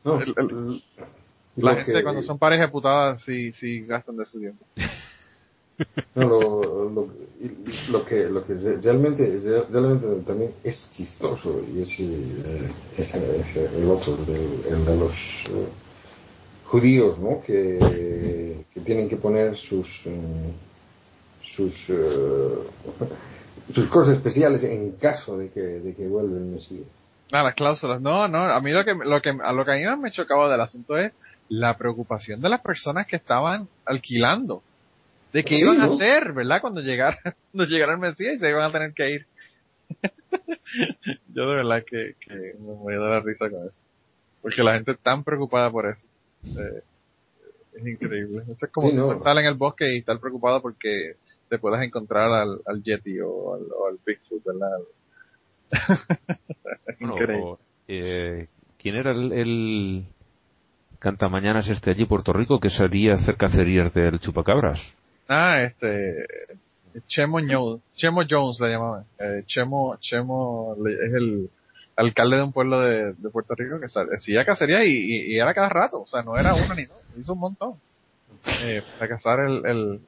No, El- el- La gente que- cuando son pares ejecutadas sí, sí gastan de su tiempo. No, lo, lo, lo que lo que realmente realmente también es chistoso y es, eh, es, es el otro el de los eh, judíos no que, que tienen que poner sus mm, sus eh, sus cosas especiales en caso de que de que vuelva el Mesías Ah, las cláusulas. No, no, a mí lo que, lo que, a lo que a mí más me chocaba del asunto es la preocupación de las personas que estaban alquilando. De que Sí, iban a hacer, ¿verdad? Cuando llegara, cuando llegara el Mesías y se iban a tener que ir. Yo de verdad que, que me voy a dar la risa con eso. Porque la gente tan preocupada por eso. Eh, es increíble. Eso es como Sí, no. estar en el bosque y estar preocupado porque te puedas encontrar al, al Yeti o al, o al Bigfoot, ¿verdad? Es Bueno, increíble. o, eh, ¿Quién era el, el cantamañanas este allí, Puerto Rico, que salía a hacer cacerías del chupacabras? Ah, este. Chemo Jones, Chemo Jones le llamaban. Eh, Chemo, Chemo es el alcalde de un pueblo de, de Puerto Rico que hacía cacería y, y, y era cada rato. O sea, no era uno ni dos, hizo un montón. Eh, para cazar el, el.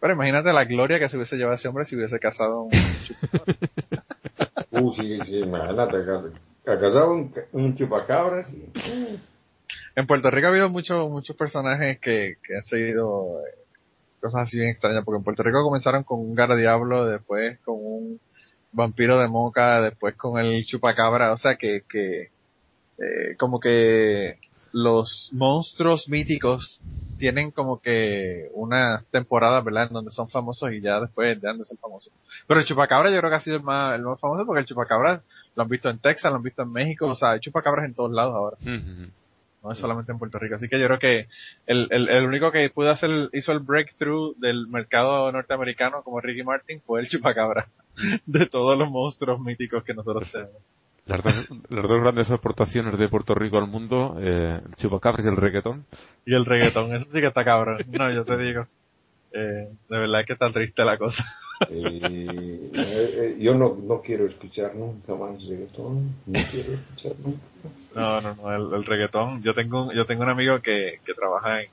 Pero imagínate la gloria que se hubiese llevado ese hombre si hubiese cazado un chupador. uh sí sí imagínate acá un, un chupacabras y En Puerto Rico ha habido muchos muchos personajes que, que han seguido eh, cosas así bien extrañas, porque en Puerto Rico comenzaron con un gara diablo, después con un Vampiro de Moca, después con el Chupacabra, o sea que, que eh, como que los monstruos míticos tienen como que una temporada, ¿verdad? En donde son famosos y ya después dejan de ser famosos. Pero el chupacabra yo creo que ha sido el más, el más famoso porque el chupacabra lo han visto en Texas, lo han visto en México, o sea, hay chupacabras en todos lados ahora. No es solamente en Puerto Rico. Así que yo creo que el, el, el único que pudo hacer, hizo el breakthrough del mercado norteamericano como Ricky Martin fue el chupacabra. De todos los monstruos míticos que nosotros tenemos. Las dos, las dos grandes aportaciones de Puerto Rico al mundo, eh, el chupacabra y el reggaetón. Y el reggaetón, eso sí que está cabrón. No, yo te digo. Eh, de verdad que está triste la cosa. Eh, eh, yo no, no quiero escuchar nunca más reggaetón. No quiero escuchar nunca. No, no, no, el, el reggaetón. Yo tengo, un- yo tengo un amigo que, que trabaja en,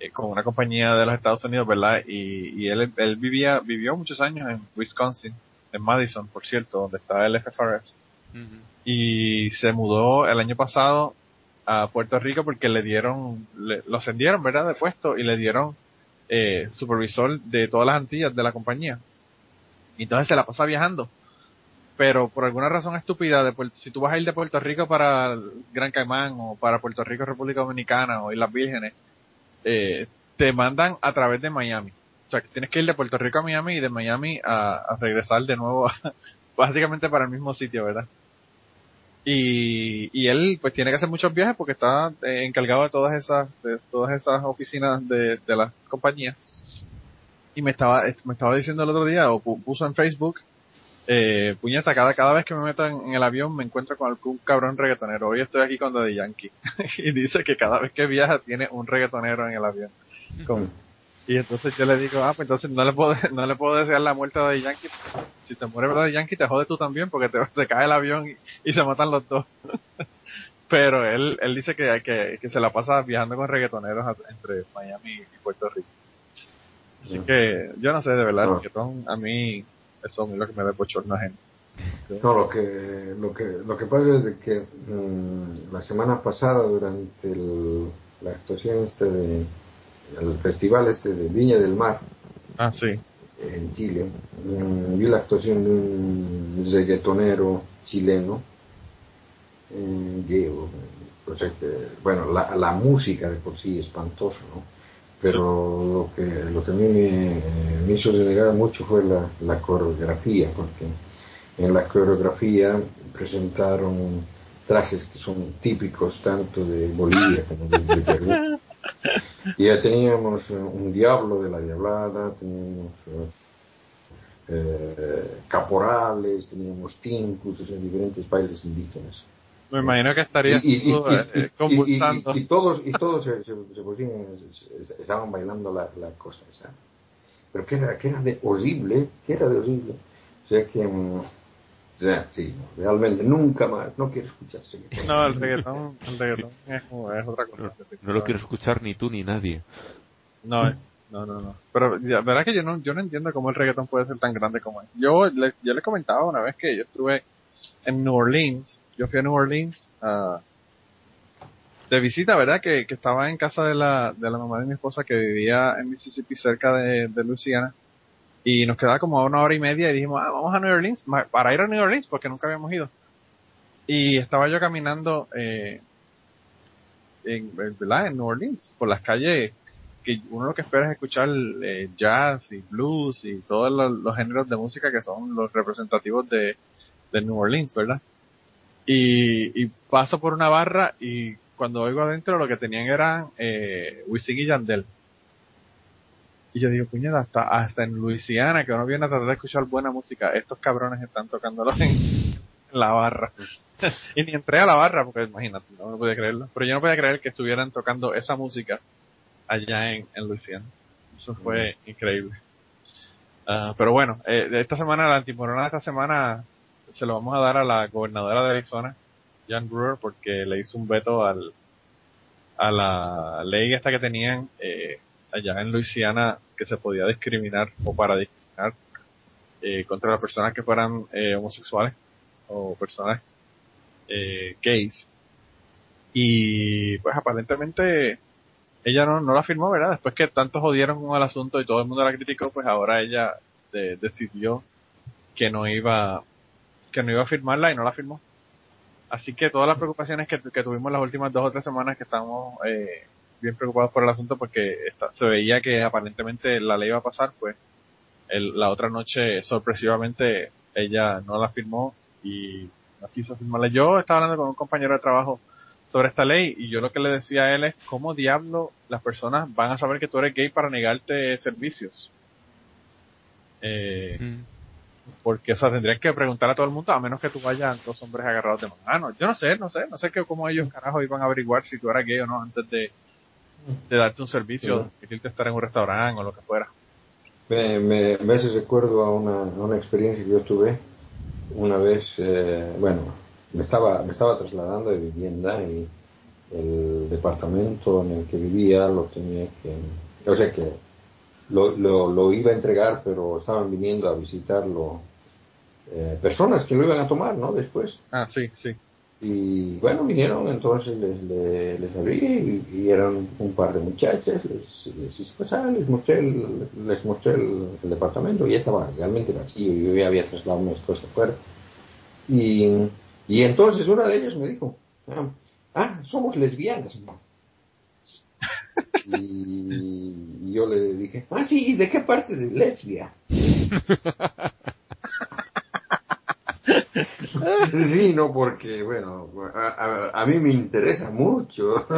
eh, con una compañía de los Estados Unidos, ¿verdad? Y, y él, él vivía, vivió muchos años en Wisconsin, en Madison, por cierto, donde está el FFRS. Y se mudó el año pasado a Puerto Rico porque le dieron, le- lo ascendieron, ¿verdad? De puesto y le dieron eh, supervisor de todas las Antillas de la compañía. Y entonces se la pasa viajando. Pero por alguna razón estúpida, de Puer- si tú vas a ir de Puerto Rico para Gran Caimán o para Puerto Rico, República Dominicana o Islas Vírgenes, eh, te mandan a través de Miami. O sea, que tienes que ir de Puerto Rico a Miami y de Miami a, regresar de nuevo, básicamente para el mismo sitio, ¿verdad? Y, y él pues tiene que hacer muchos viajes porque está eh, encargado de todas esas de todas esas oficinas de, de las compañías. Y me estaba me estaba diciendo el otro día o pu- puso en Facebook eh, puñeta cada cada vez que me meto en, el avión me encuentro con algún cabrón reggaetonero. Hoy estoy aquí con Daddy Yankee. Y dice que cada vez que viaja tiene un reggaetonero en el avión y entonces yo le digo ah pues entonces no le puedo no le puedo desear la muerte a Daddy Yankee. Si se muere Daddy Yankee te jode tú también porque te, se cae el avión y, y se matan los dos pero él él dice que, que, que se la pasa viajando con reggaetoneros a- entre Miami y Puerto Rico. Así que yo no sé de verdad Ah. reggaetón a mí eso es lo que me da bochorno gente. No, lo que, lo que, lo que pasa es de que mm, la semana pasada durante el- la actuación este de, el festival este de Viña del Mar ah sí en Chile, mm, vi la actuación de un reggaetonero chileno, eh, sea que, bueno, la, la música de por sí espantosa, ¿no? Pero lo que, lo que a mí me, me hizo renegar mucho fue la, la coreografía, porque en la coreografía presentaron trajes que son típicos tanto de Bolivia como de Perú. Y ya teníamos eh, un diablo de la diablada, teníamos eh, eh, caporales, teníamos tincus, sea, diferentes bailes indígenas. me imagino que estaría Y, y- y- tú, y- eh, y- convulsando y- todos, y todos se, se, se pusieron, se- se- estaban bailando la, la cosa esa. Pero que era, que era de horrible, que era de horrible. O sea que, sí, realmente nunca más, no quiero escuchar reggaetón. no el reggaetón el reggaetón es, es otra cosa No lo quiero escuchar ni tú ni nadie. No, eh, no, no, no. Pero la verdad que yo no, yo no entiendo cómo el reggaetón puede ser tan grande como es. Yo le, yo le comentaba una vez que yo estuve en New Orleans. Yo fui a New Orleans ah, de visita, ¿verdad? Que, que estaba en casa de la, de la mamá de mi esposa que vivía en Mississippi cerca de, de Louisiana. Y nos quedaba como una hora y media y dijimos, ah, vamos a New Orleans, para ir a New Orleans porque nunca habíamos ido. Y estaba yo caminando eh, en, ¿verdad? en New Orleans, por las calles que uno lo que espera es escuchar eh, jazz y blues y todos los, los géneros de música que son los representativos de, de New Orleans, ¿verdad? Y, y paso por una barra y cuando oigo adentro lo que tenían eran eh, Wisin y Yandel. Y yo digo, puñeta, hasta, hasta en Luisiana, que uno viene a tratar de escuchar buena música, estos cabrones están tocándolo en, en la barra. y ni entré a la barra, porque imagínate, no, no podía creerlo. Pero yo no podía creer que estuvieran tocando esa música allá en, en Luisiana. Eso fue increíble. Ah, pero bueno, eh, esta semana, la antimorona de esta semana, se lo vamos a dar a la gobernadora de Arizona, Jan Brewer, porque le hizo un veto al, a la ley esta que tenían eh, allá en Luisiana que se podía discriminar o para discriminar eh, contra las personas que fueran eh, homosexuales o personas eh, gays. Y pues aparentemente ella no, no la firmó, ¿verdad? Después que tanto jodieron con el asunto y todo el mundo la criticó, pues ahora ella de- decidió que no iba que no iba a firmarla y no la firmó. Así que todas las preocupaciones que, que tuvimos las últimas dos o tres semanas que estamos eh, bien preocupados por el asunto porque se veía que aparentemente la ley iba a pasar, pues el, la otra noche sorpresivamente ella no la firmó y no quiso firmarla. Yo estaba hablando con un compañero de trabajo sobre esta ley y yo lo que le decía a él es cómo diablo las personas van a saber que tú eres gay para negarte servicios. Eh, Porque, o sea, tendrías que preguntar a todo el mundo, a menos que tú vayas dos hombres agarrados de mano. Yo no sé, no sé, no sé que, cómo ellos, carajo, iban a averiguar si tú eras gay o no antes de, de darte un servicio, decirte estar en un restaurante o lo que fuera. Me, me, me hace recuerdo a una, a una experiencia que yo tuve una vez, eh, bueno, me estaba, me estaba trasladando de vivienda y el departamento en el que vivía lo tenía que, o sea que lo, lo, lo iba a entregar, pero estaban viniendo a visitarlo eh, personas que lo iban a tomar, ¿no? Después. Ah, sí, sí. Y bueno, vinieron, entonces les, les, abrí y, y, eran un par de muchachas, les, les, pues, ah, les mostré, el, les mostré el, departamento y estaba realmente vacío, yo ya había trasladado unas cosas afuera. Y, y entonces una de ellas me dijo, ah, ah somos lesbianas. Y, y, yo le dije, ah, sí, ¿de qué parte de lesbia? sí, no, porque, bueno, a, a, a, mí me interesa mucho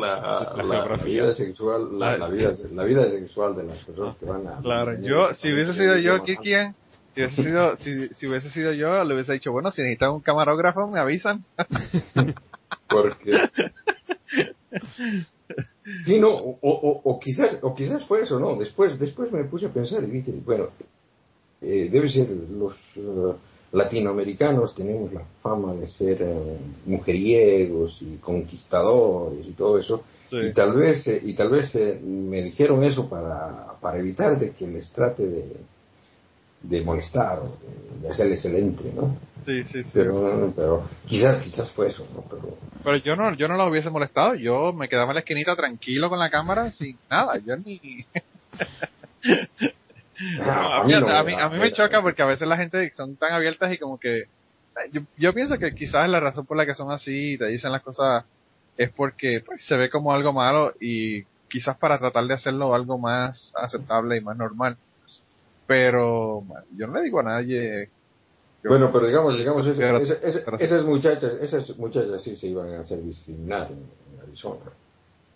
la, la, la vida sexual, la, la, vida, la vida sexual de las personas que van a... Claro, yo, si hubiese sido yo, Kikian, si hubiese sido, si, si hubiese sido yo, le hubiese dicho, bueno, si necesitan un camarógrafo, me avisan. porque... Sí, no, o, o, o, quizás, o quizás fue eso, ¿no? Después, después me puse a pensar y dije, bueno, eh, debe ser los... Uh, latinoamericanos tenemos la fama de ser eh, mujeriegos y conquistadores y todo eso. Sí. y tal vez eh, y tal vez eh, me dijeron eso para, para evitar de que les trate de, de molestar o de, hacerles el entre no sí, sí, sí. pero pero quizás quizás fue eso no pero pero yo no yo no lo hubiese molestado. Yo me quedaba en la esquinita tranquilo con la cámara sin nada. Yo ni a, mí, a, mí, a mí me choca porque a veces la gente son tan abiertas y como que yo, yo pienso que quizás la razón por la que son así y te dicen las cosas es porque pues, se ve como algo malo y quizás para tratar de hacerlo algo más aceptable y más normal. Pero yo no le digo a nadie. Bueno, pero digamos, digamos, esas muchachas, esas muchachas sí se iban a hacer discriminar en, en Arizona.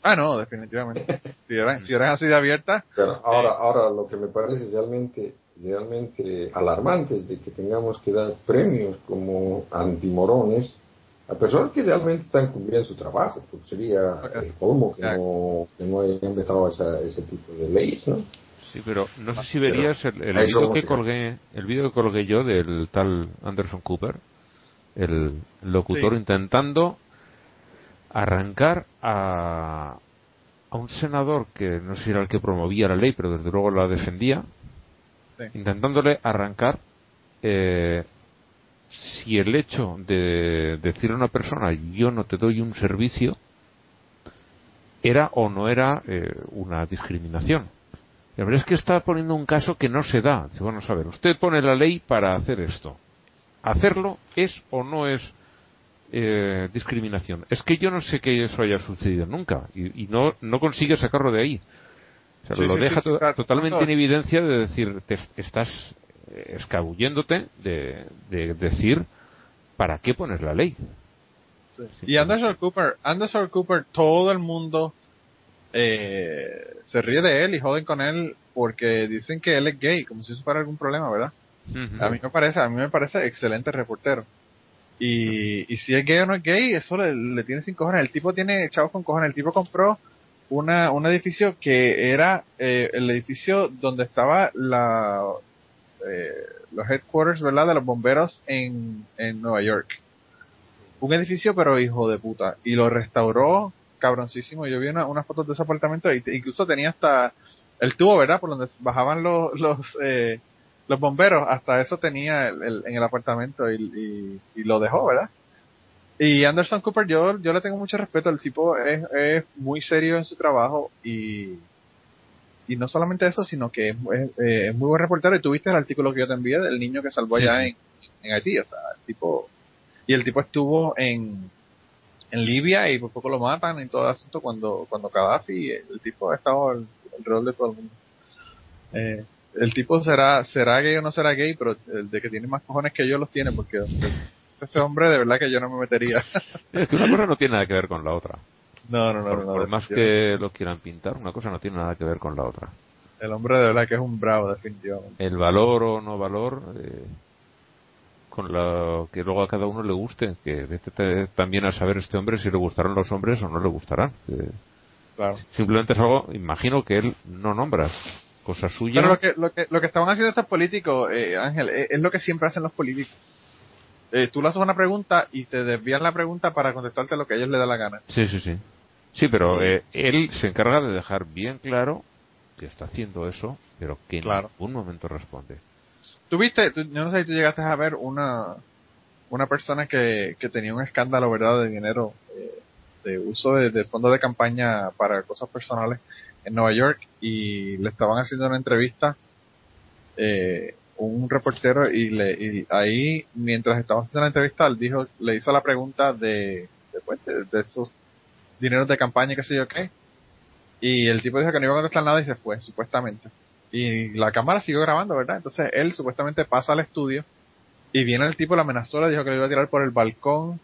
Ah, no, definitivamente. Si eran, si eran así de abiertas. Pero ahora, eh, ahora lo que me parece realmente, realmente alarmante es de que tengamos que dar premios como antimorones a personas que realmente están cumpliendo su trabajo, porque sería okay. el colmo que no, que no hayan vetado esa, ese tipo de leyes, ¿no? Sí, pero no sé si verías el, el vídeo que colgué, el vídeo que colgué yo del tal Anderson Cooper, el locutor sí. intentando arrancar a, a un senador que no sé si era el que promovía la ley, pero desde luego la defendía, sí. intentándole arrancar eh, si el hecho de decir a una persona yo no te doy un servicio era o no era eh, una discriminación. La verdad es que está poniendo un caso que no se da. Bueno, a ver, usted pone la ley para hacer esto. ¿Hacerlo es o no es eh, discriminación. Es que yo no sé que eso haya sucedido nunca y, y no, no consigue sacarlo de ahí. O sea, sí, lo sí, deja sí, to claro. totalmente en evidencia de decir, te estás escabulléndote de, de, decir para qué pones la ley. Y Anderson Cooper, Anderson Cooper, todo el mundo eh, se ríe de él y joden con él porque dicen que él es gay, como si eso fuera algún problema, ¿verdad? Uh -huh. A mí me parece, a mí me parece excelente reportero. Y, y si es gay o no es gay, eso le, tiene sin cojones. El tipo tiene chavos con cojones. El tipo compró una, un edificio que era eh, el edificio donde estaba la, eh, los headquarters, ¿verdad? De los bomberos en, Nueva York. Un edificio, pero hijo de puta. Y lo restauró cabroncísimo. Yo vi una, unas fotos de ese apartamento y incluso tenía hasta el tubo, ¿verdad? Por donde bajaban los, los, eh, los bomberos, hasta eso tenía el, el, en el apartamento y, y, y, lo dejó, ¿verdad? Y Anderson Cooper, yo, yo le tengo mucho respeto, el tipo es, es muy serio en su trabajo y, y no solamente eso, sino que es, eh, es muy buen reportero. Y tuviste el artículo que yo te envié del niño que salvó allá en, en Haití. O sea, el tipo. Y el tipo estuvo en, en Libia y por poco lo matan en todo el asunto cuando, cuando Gaddafi. El tipo ha estado alrededor de todo el mundo. Eh, el tipo será será gay o no será gay, pero el de que tiene más cojones que yo los tiene, porque ese hombre de verdad que yo no me metería. Es que una cosa no tiene nada que ver con la otra. no, no, no, Por, no. por más que lo quieran pintar, una cosa no tiene nada que ver con la otra. El hombre de verdad que es un bravo, definitivamente. El valor o no valor, eh, con lo que luego a cada uno le guste, que vete te- también a saber este hombre si le gustarán los hombres o no le gustarán. que Claro. simplemente es algo, imagino que él no nombra. Cosa suya. Pero lo que, lo que, lo que estaban haciendo estos políticos, eh, Ángel, eh, es lo que siempre hacen los políticos. Eh, tú le haces una pregunta y te desvían la pregunta para contestarte lo que a ellos les da la gana. Sí, sí, sí. Sí, pero eh, él se encarga de dejar bien claro que está haciendo eso, pero que en Claro. ningún momento responde. Tú viste, tú- yo no sé si tú llegaste a ver una, una persona que, que tenía un escándalo, ¿verdad?, de dinero, eh, de uso de, de fondos de campaña para cosas personales en Nueva York y le estaban haciendo una entrevista eh, un reportero y, le, y ahí mientras estaban haciendo la entrevista él dijo le hizo la pregunta de de, pues, de, de esos dineros de campaña qué sé yo qué y el tipo dijo que no iba a contestar nada y se fue supuestamente. Y la cámara siguió grabando verdad entonces él supuestamente pasa al estudio y viene el tipo le amenazó le dijo que lo iba a tirar por el balcón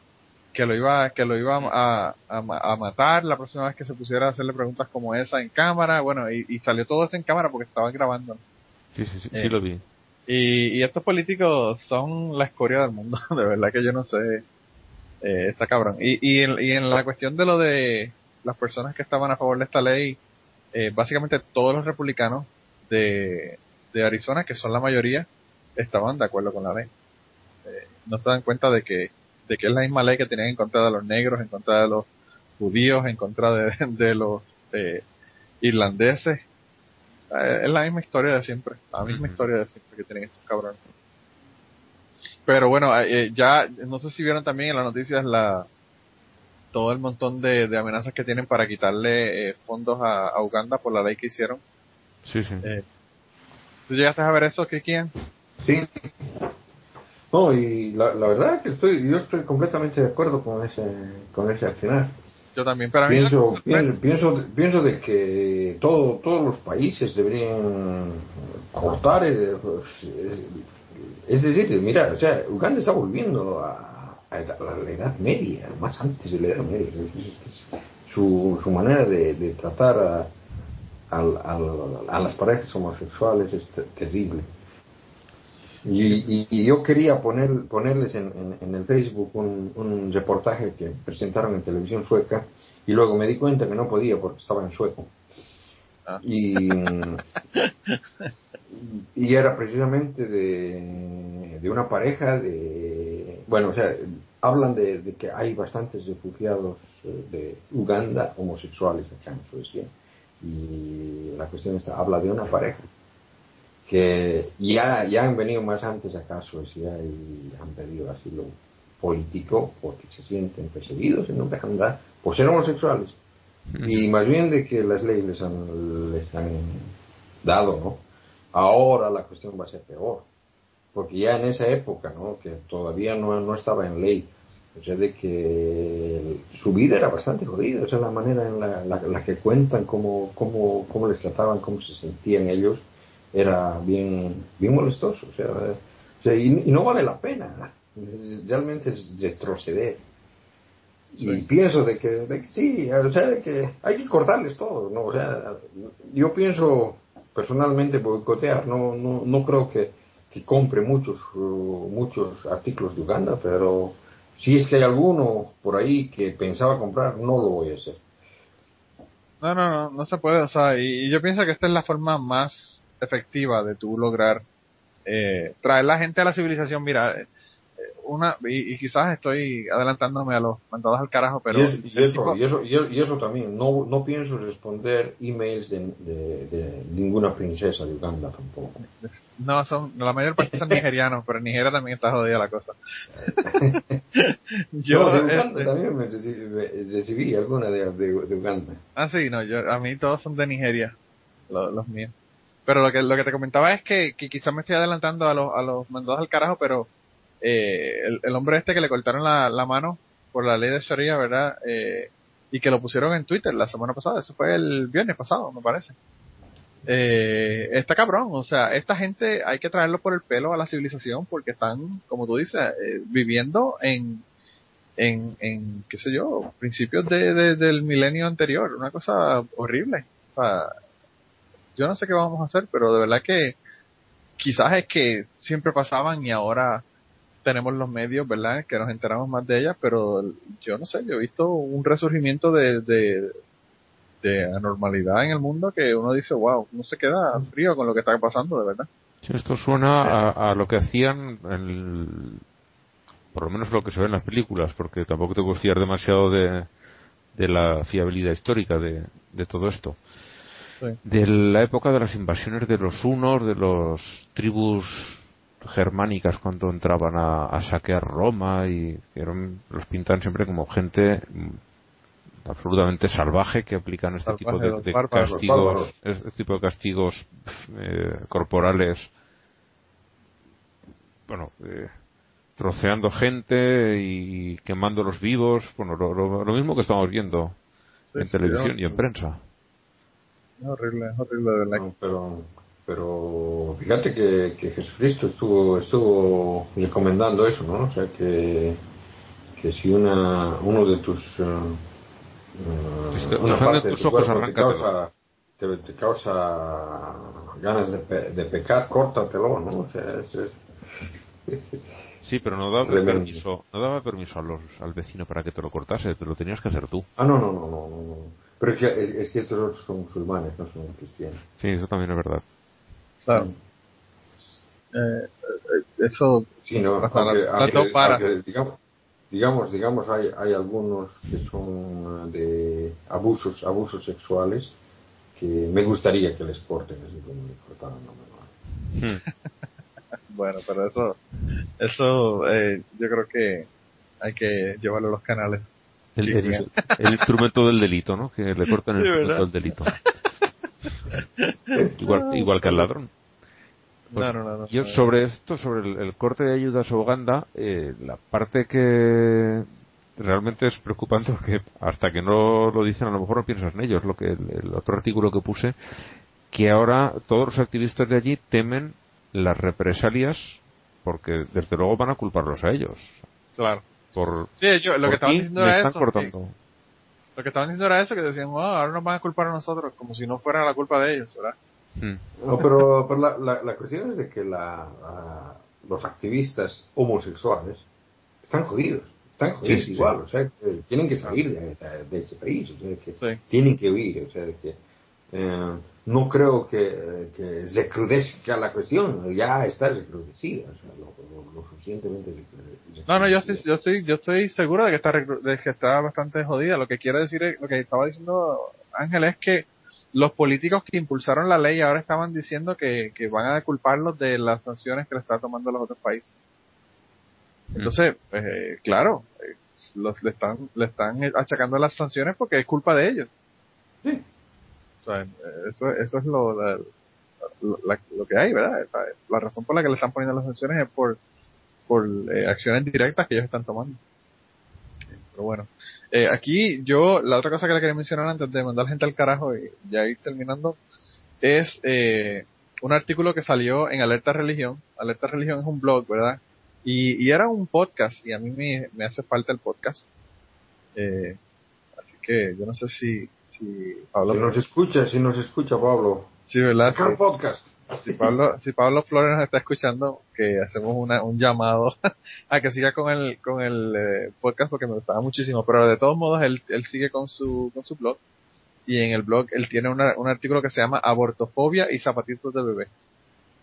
que lo iba que lo iba a, a, a matar la próxima vez que se pusiera a hacerle preguntas como esa en cámara bueno y, y salió todo eso en cámara porque estaban grabando Sí, sí, sí, Eh, sí lo vi. y, y estos políticos son la escoria del mundo, de verdad que yo no sé, eh, está cabrón. Y, y, en, y en la cuestión de lo de las personas que estaban a favor de esta ley, eh, básicamente todos los republicanos de, de Arizona, que son la mayoría, estaban de acuerdo con la ley. Eh, no se dan cuenta de que, de que es la misma ley que tenían en contra de los negros, en contra de los judíos, en contra de, de los eh, irlandeses. Eh, es la misma historia de siempre, la misma historia de siempre que tienen estos cabrones. Pero bueno, eh, eh, ya, no sé si vieron también en las noticias la todo el montón de, de amenazas que tienen para quitarle eh, fondos a, a Uganda por la ley que hicieron. Sí, sí. Eh, ¿Tú llegaste a ver eso, Kikian? Sí. No, y la, la verdad es que estoy, yo estoy completamente de acuerdo con ese, con ese accionar. Yo también, pero a mí Pienso, pienso, pienso, de que todo, todos los países deberían cortar, el- es decir, mira, o sea, Uganda está volviendo a, a la, la Edad Media, más antes de la Edad Media. Su, su manera de, de tratar a, a las parejas homosexuales es te- terrible. Y, y- yo quería poner, ponerles en, en- en el Facebook un, un reportaje que presentaron en televisión sueca y luego me di cuenta que no podía porque estaba en sueco. Ah. Y, y era precisamente de, de una pareja de... Bueno, o sea, hablan de, de que hay bastantes refugiados eh, de Uganda homosexuales acá en Suecia. Y la cuestión es, habla de una pareja que ya, ya han venido más antes acá a Suecia y han pedido asilo político porque se sienten perseguidos en Uganda por ser homosexuales. Y más bien de que las leyes les han, les han dado, ¿no? Ahora la cuestión va a ser peor. Porque ya en esa época, ¿no? Que todavía no, no estaba en ley. O sea, de que su vida era bastante jodida. O sea, la manera en la, la- la que cuentan, cómo, cómo, cómo les trataban, cómo se sentían ellos, era bien, bien molestoso. O sea, o sea, y, y no vale la pena. Realmente es retroceder. Y Sí. pienso de que, de que sí, o sea, de que hay que cortarles todo, ¿no? O sea, yo pienso personalmente boicotear, no, no, no creo que, que compre muchos, muchos artículos de Uganda, pero si es que hay alguno por ahí que pensaba comprar, no lo voy a hacer. No, no, no, no se puede, o sea, y, y yo pienso que esta es la forma más efectiva de tú lograr eh, traer la gente a la civilización. Mira, eh, una, y, y quizás estoy adelantándome a los mandados al carajo, pero y, es- y el eso, tipo- y, eso, y eso- y eso también, no, no pienso responder emails de, de, de ninguna princesa de Uganda tampoco. no, son, la mayor parte son nigerianos, pero en Nigeria también está jodida la cosa. yo, No, de Uganda este, también me recibí, me recibí alguna de, de, de Uganda. ah, sí, no, yo, a mí todos son de Nigeria. los, los míos. Pero lo que, lo que te comentaba es que, quizás me estoy adelantando a los, a los mandados al carajo, pero eh, el, el hombre este que le cortaron la, la mano por la ley de Sharia, ¿verdad? Eh, y que lo pusieron en Twitter la semana pasada, eso fue el viernes pasado, me parece. Eh, está cabrón, o sea, esta gente hay que traerlo por el pelo a la civilización porque están, como tú dices, eh, viviendo en, en, en, qué sé yo, principios de, de- del milenio anterior, una cosa horrible. O sea, yo no sé qué vamos a hacer, pero de verdad que quizás es que siempre pasaban y ahora tenemos los medios, ¿verdad? Que nos enteramos más de ellas, pero yo no sé, yo he visto un resurgimiento de, de, de anormalidad en el mundo que uno dice, wow, uno se queda frío con lo que está pasando, de verdad. Sí, esto suena a, a lo que hacían, en el- por lo menos lo que se ve en las películas, porque tampoco te puedo fiar demasiado de, de la fiabilidad histórica de, de todo esto. Sí. De la época de las invasiones de los hunos, de los tribus germánicas cuando entraban a, a saquear Roma y eran, los pintan siempre como gente absolutamente salvaje que aplican este tipo de, bárbaros, castigos, bárbaros. este tipo de castigos eh, corporales bueno, eh, troceando gente y quemándolos vivos, bueno, lo, lo- lo mismo que estamos viendo Sí, en sí, televisión y en prensa. Horrible, es horrible, de verdad. No, pero, pero fíjate que, que Jesucristo estuvo, estuvo recomendando eso, ¿no? O sea, que, que si una, uno de tus... Si te- te una parte de tus tu ojos, cuerpo te te, causa ganas de, pe- de pecar, córtatelo, ¿no? O sea, es, es- Sí, pero no daba Tremendo. permiso, no daba permiso a los, al vecino para que te lo cortase, te lo tenías que hacer tú. Ah, no, no, no, no, no, no. Pero es que, es, es que estos otros son musulmanes, no son cristianos. Sí, eso también es verdad. Claro. Eh, eso, Sí, no, aunque- aunque- para. aunque, digamos, digamos, digamos hay, hay algunos que son de abusos, abusos sexuales que me gustaría que les corten así como me cortaron la mano. Hmm. bueno, pero eso, eso, eh, yo creo que hay que llevarlo a los canales. El, instrumento del delito, ¿no? Que le cortan el instrumento ¿verdad? del delito. igual, igual que al ladrón. Pues no, no, no, no. Yo sobre esto, sobre el, el corte de ayudas a Uganda, eh, la parte que realmente es preocupante porque hasta que no lo dicen a lo mejor no piensas en ellos. Lo que el, el otro artículo que puse que ahora todos los activistas de allí temen las represalias porque desde luego van a culparlos a ellos Claro. Por Sí, yo, lo por que estaban diciendo era están eso. cortando. sí. Lo que estaban diciendo era eso, que decían, "Oh, ahora nos van a culpar a nosotros, como si no fuera la culpa de ellos, ¿verdad? Hmm. No, pero, pero la, la, la cuestión es de que la, la- los activistas homosexuales están jodidos. Están jodidos Sí, sí. igual, o sea, que tienen que salir de, de- de ese país, o sea, que Sí. tienen que huir, o sea, que eh, no creo que, que se recrudezca la cuestión, ya está recrudecida, o sea, lo, lo- lo suficientemente recrude- No, no, yo recrudecida. estoy, yo estoy, yo estoy seguro de que está, recru- de que está bastante jodida. Lo que quiere decir, es- lo que estaba diciendo Ángel es que los políticos que impulsaron la ley ahora estaban diciendo que, que van a culparlos de las sanciones que le están tomando los otros países. Entonces, pues, eh, claro, eh, los, le están, le están achacando las sanciones porque es culpa de ellos. Sí. Eh, eso, eso es lo, lo que hay, ¿verdad? La razón por la que le están poniendo las sanciones es por, por eh, acciones directas que ellos están tomando. Pero bueno, eh, aquí yo, la otra cosa que le quería mencionar antes de mandar gente al carajo y ya ir terminando, es eh, un artículo que salió en Alerta Religión. Alerta Religión es un blog, ¿verdad? Y, y era un podcast, y a mí me, me hace falta el podcast. Eh, así que yo no sé si, si Pablo... Si nos escucha, si nos escucha Pablo, Sí, ¿verdad? acá el Sí. podcast. Si Pablo, si Pablo Flores nos está escuchando, que hacemos una, un llamado a que siga con el, con el eh, podcast porque me gustaba muchísimo. Pero de todos modos, él, él sigue con su, con su blog. Y en el blog él tiene una- un artículo que se llama Abortofobia y zapatitos de bebé.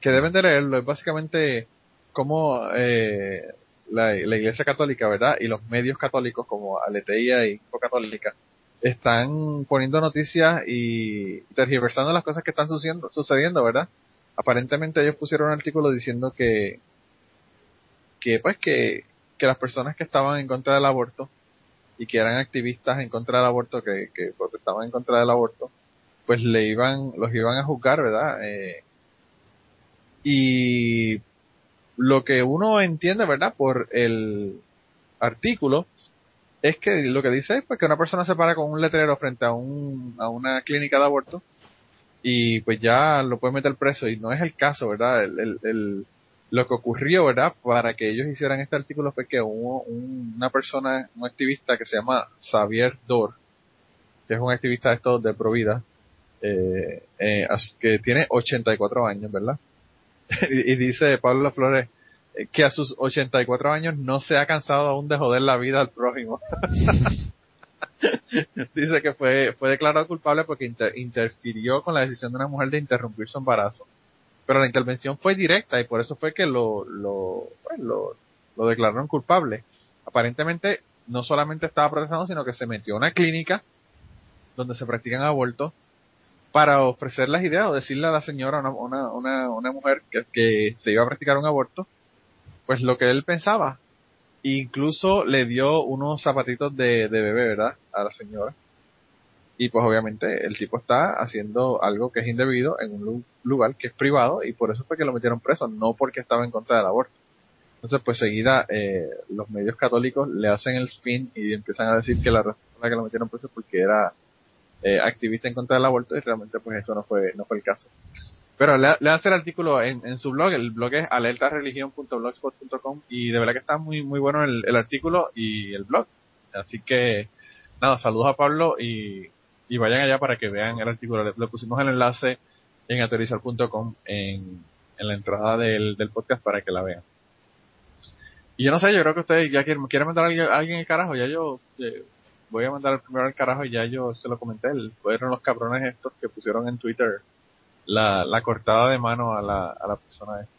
Que deben de leerlo. Es básicamente cómo eh, la, la Iglesia Católica, ¿verdad? Y los medios católicos como Aleteía y Info Católica están poniendo noticias y tergiversando las cosas que están sucediendo, sucediendo, ¿verdad? Aparentemente ellos pusieron un artículo diciendo que, que pues que, que las personas que estaban en contra del aborto y que eran activistas en contra del aborto, que, que protestaban en contra del aborto, pues le iban, los iban a juzgar, ¿verdad? Eh, y lo que uno entiende, ¿verdad? Por el artículo, es que lo que dice es pues, que una persona se para con un letrero frente a, un, a una clínica de aborto y pues ya lo puede meter preso y no es el caso, ¿verdad? El, el, lo que ocurrió, ¿verdad? Para que ellos hicieran este artículo fue que hubo una persona, un activista que se llama Xavier Dor, que es un activista de estos de Provida, eh, eh, que tiene 84 años, ¿verdad? y, dice Pablo Flores que a sus 84 años no se ha cansado aún de joder la vida al prójimo. dice que fue, fue declarado culpable porque interfirió con la decisión de una mujer de interrumpir su embarazo. Pero la intervención fue directa y por eso fue que lo, lo, pues, lo, lo declararon culpable. Aparentemente no solamente estaba protestando, sino que se metió a una clínica donde se practican abortos para ofrecer las ideas o decirle a la señora, una, una, una, una mujer que, que, se iba a practicar un aborto, pues lo que él pensaba. Incluso le dio unos zapatitos de, bebé, ¿verdad? A la señora. Y pues obviamente el tipo está haciendo algo que es indebido en un lugar que es privado y por eso fue que lo metieron preso, no porque estaba en contra del aborto. Entonces pues seguida eh, los medios católicos le hacen el spin y empiezan a decir que la razón por la que lo metieron preso es porque era eh, activista en contra del aborto y realmente pues eso no fue no fue el caso. Pero le, le hace el artículo en, su blog, el blog es alertareligion.blogspot.com y de verdad que está muy muy bueno el, el, artículo y el blog. Así que nada, saludos a Pablo y, y vayan allá para que vean el artículo. Le, pusimos el enlace en aterrizar.com en, en la entrada del, del podcast para que la vean. Y yo no sé, yo creo que ustedes ya quieren, quieren mandar a alguien, el carajo, ya yo eh, voy a mandar primero al carajo y ya yo se lo comenté. Fueron los cabrones estos que pusieron en Twitter la, la cortada de mano a la, a la persona esta.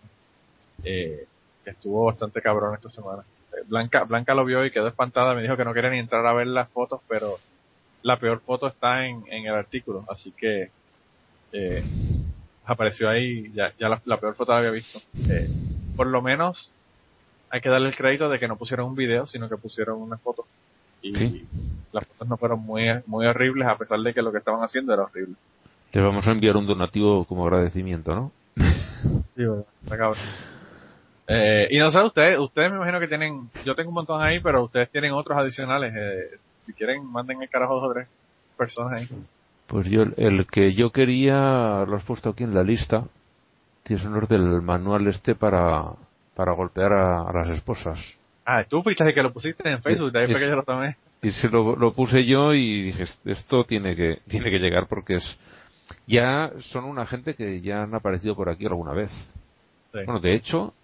Eh, que estuvo bastante cabrón esta semana. Eh, Blanca, Blanca lo vio y quedó espantada, me dijo que no quería ni entrar a ver las fotos, pero la peor foto está en, en el artículo, así que eh, apareció ahí, ya, ya la, la, peor foto la había visto. Eh, por lo menos hay que darle el crédito de que no pusieron un video, sino que pusieron una foto y las fotos no fueron muy, muy horribles a pesar de que lo que estaban haciendo era horrible. Les vamos a enviar un donativo como agradecimiento, ¿no? sí, bueno, eh, y no sé, ustedes, ustedes me imagino que tienen, yo tengo un montón ahí, pero ustedes tienen otros adicionales. Eh, si quieren, manden el carajo dos o tres personas ahí. Pues yo, el que yo quería, lo has puesto aquí en la lista, tienes honor del manual este para, para golpear a las esposas. Ah, tú fuiste que lo pusiste en Facebook, de ahí fue que yo lo tomé. Y se lo, lo, puse yo y dije, esto tiene que, tiene que llegar porque es, ya son una gente que ya han aparecido por aquí alguna vez. Sí. Bueno, de hecho,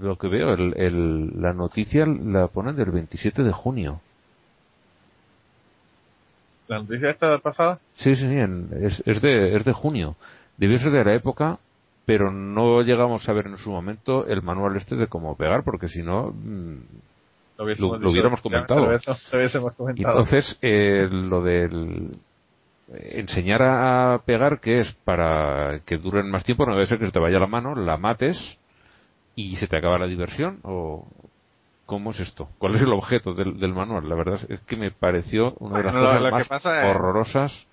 lo que veo, el, el, la noticia la ponen del 27 de junio. ¿La noticia esta pasada? Sí, sí, sí, en, es, es, de, es de junio. Debió ser de la época pero no llegamos a ver en su momento el manual este de cómo pegar, porque si no, lo, lo, lo, hubiéramos comentado. Entonces, eh, lo del enseñar a pegar, que es para que duren más tiempo, no debe ser que se te vaya la mano, la mates y se te acaba la diversión, o ¿cómo es esto? ¿Cuál es el objeto del, del manual? La verdad es que me pareció una de las bueno, cosas más pasa horrorosas.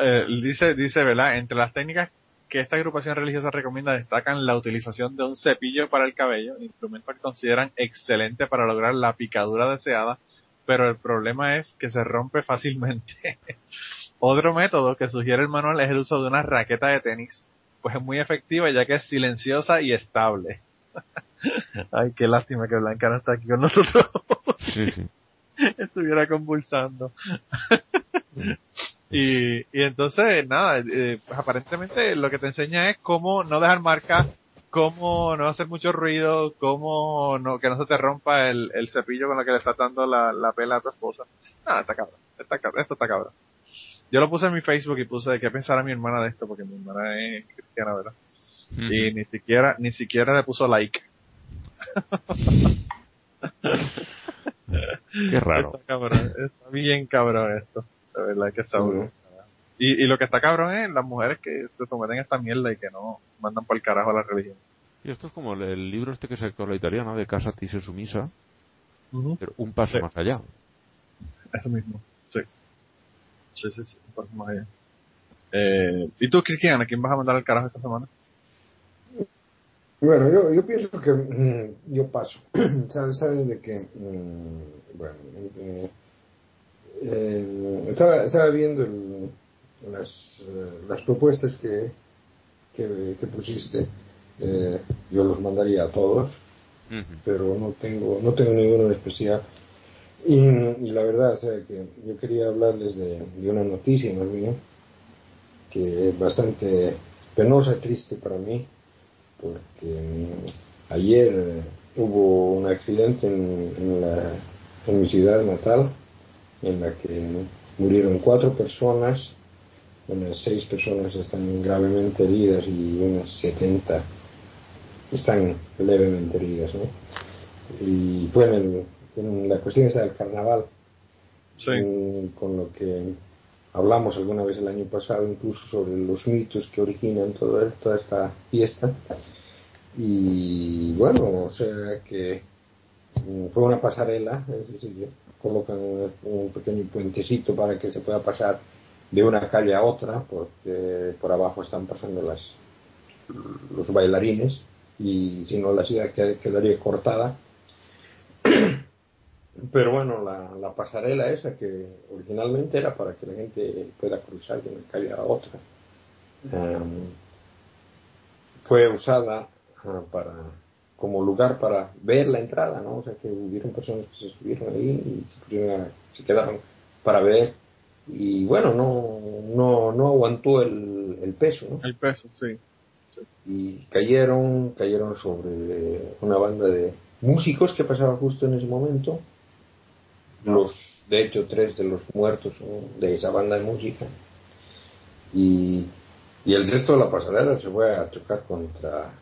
Eh, dice, dice, ¿verdad? Entre las técnicas que esta agrupación religiosa recomienda destacan la utilización de un cepillo para el cabello, instrumento que consideran excelente para lograr la picadura deseada, pero el problema es que se rompe fácilmente. Otro método que sugiere el manual es el uso de una raqueta de tenis, pues es muy efectiva ya que es silenciosa y estable. Ay, qué lástima que Blanca no está aquí con nosotros. Sí, sí. Estuviera convulsando. Y, y entonces, nada, eh, pues aparentemente lo que te enseña es cómo no dejar marcas, cómo no hacer mucho ruido, cómo no, que no se te rompa el, el cepillo con lo que le estás dando la, la pela a tu esposa. Nada, está cabrón, está, esto está cabrón. Yo lo puse en mi Facebook y puse qué pensar a mi hermana de esto, porque mi hermana es cristiana, ¿verdad? Mm. Y ni siquiera, ni siquiera le puso like. Qué raro. Está, cabrón, está bien cabrón esto. La verdad que está uh y, y lo que está cabrón es las mujeres que se someten a esta mierda y que no mandan por el carajo a la religión. Sí, esto es como el, el libro este que sacó la italiana de Casa Tise Sumisa, uh -huh. pero un paso sí. más allá. Eso mismo, sí. Sí, sí, sí, por más bien. Eh, ¿Y tú, Cristian, a quién vas a mandar al carajo esta semana? Bueno, yo, yo pienso que mm, yo paso. ¿Sabes, sabes de que, mm, bueno, eh, eh, estaba, estaba viendo el- las, eh, las propuestas que, que, que pusiste. Eh, yo los mandaría a todos, pero no tengo, no tengo ninguno en especial. Y, y la verdad, o sea, que yo quería hablarles de, de una noticia más bien, que es bastante penosa triste para mí, porque mm, ayer hubo un accidente en, en, la, en mi ciudad natal, en la que murieron cuatro personas, unas seis personas están gravemente heridas y unas 70 están levemente heridas, ¿no? Y bueno, el- en la cuestión esa del carnaval, Sí. mm, con lo que hablamos alguna vez el año pasado, incluso sobre los mitos que originan todo, toda esta fiesta. Y bueno, o sea que mm, fue una pasarela, es decir, colocan un, un pequeño puentecito para que se pueda pasar de una calle a otra, porque por abajo están pasando las, los bailarines y si no la ciudad qued- quedaría cortada. Pero bueno, la, la pasarela esa que originalmente era para que la gente pueda cruzar de una calle a otra, em, fue usada ah, para como lugar para ver la entrada, ¿no? O sea que hubieron personas que se subieron ahí y se, se quedaron para ver y bueno, no, no, no aguantó el, el peso, ¿no? El peso, sí. Y cayeron, cayeron sobre una banda de músicos que pasaba justo en ese momento. Los, de hecho, tres de los muertos de esa banda de música. Y, y el resto de la pasarela se fue a chocar contra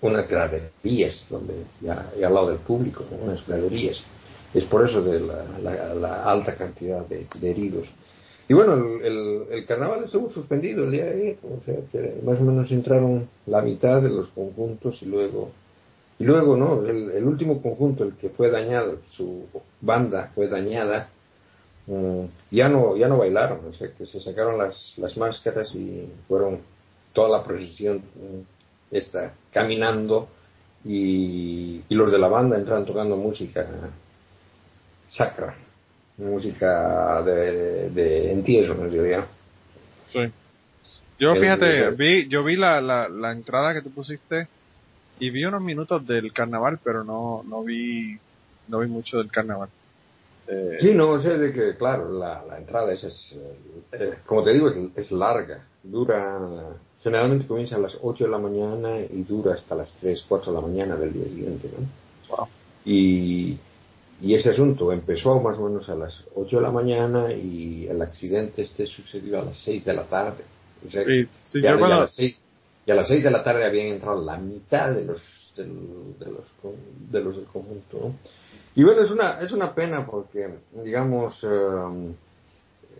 unas graderías, donde ya, al lado del público, unas graderías. Es por eso de la, alta cantidad de heridos. Y bueno, el, el, carnaval estuvo suspendido el día de ayer, o sea que más o menos entraron la mitad de los conjuntos y luego, y luego no, el, último conjunto, el que fue dañado, su banda fue dañada, mm, ya no, ya no bailaron, o sea que se sacaron las, las máscaras y fueron toda la procesión mm, esta caminando y, y los de la banda entran tocando música sacra, música de, de entierro en realidad. Sí. Yo, El- fíjate, el- vi, yo vi la, la, la entrada que tú pusiste y vi unos minutos del carnaval, pero no, no vi, no vi mucho del carnaval. Eh, Sí, no, sé de que, claro, la, la entrada esa es, eh, eh, como te digo, es, es larga. Dura, generalmente comienza a las 8 de la mañana y dura hasta las 3, 4 de la mañana del día siguiente, ¿no? Wow. Y, y ese asunto empezó más o menos a las 8 de la mañana y el accidente este sucedió a las 6 de la tarde. O sea, Sí, sí, ya, a las 6, y a las 6 de la tarde habían entrado la mitad de los del, de los de los del conjunto ¿no? y bueno es una es una pena porque digamos eh,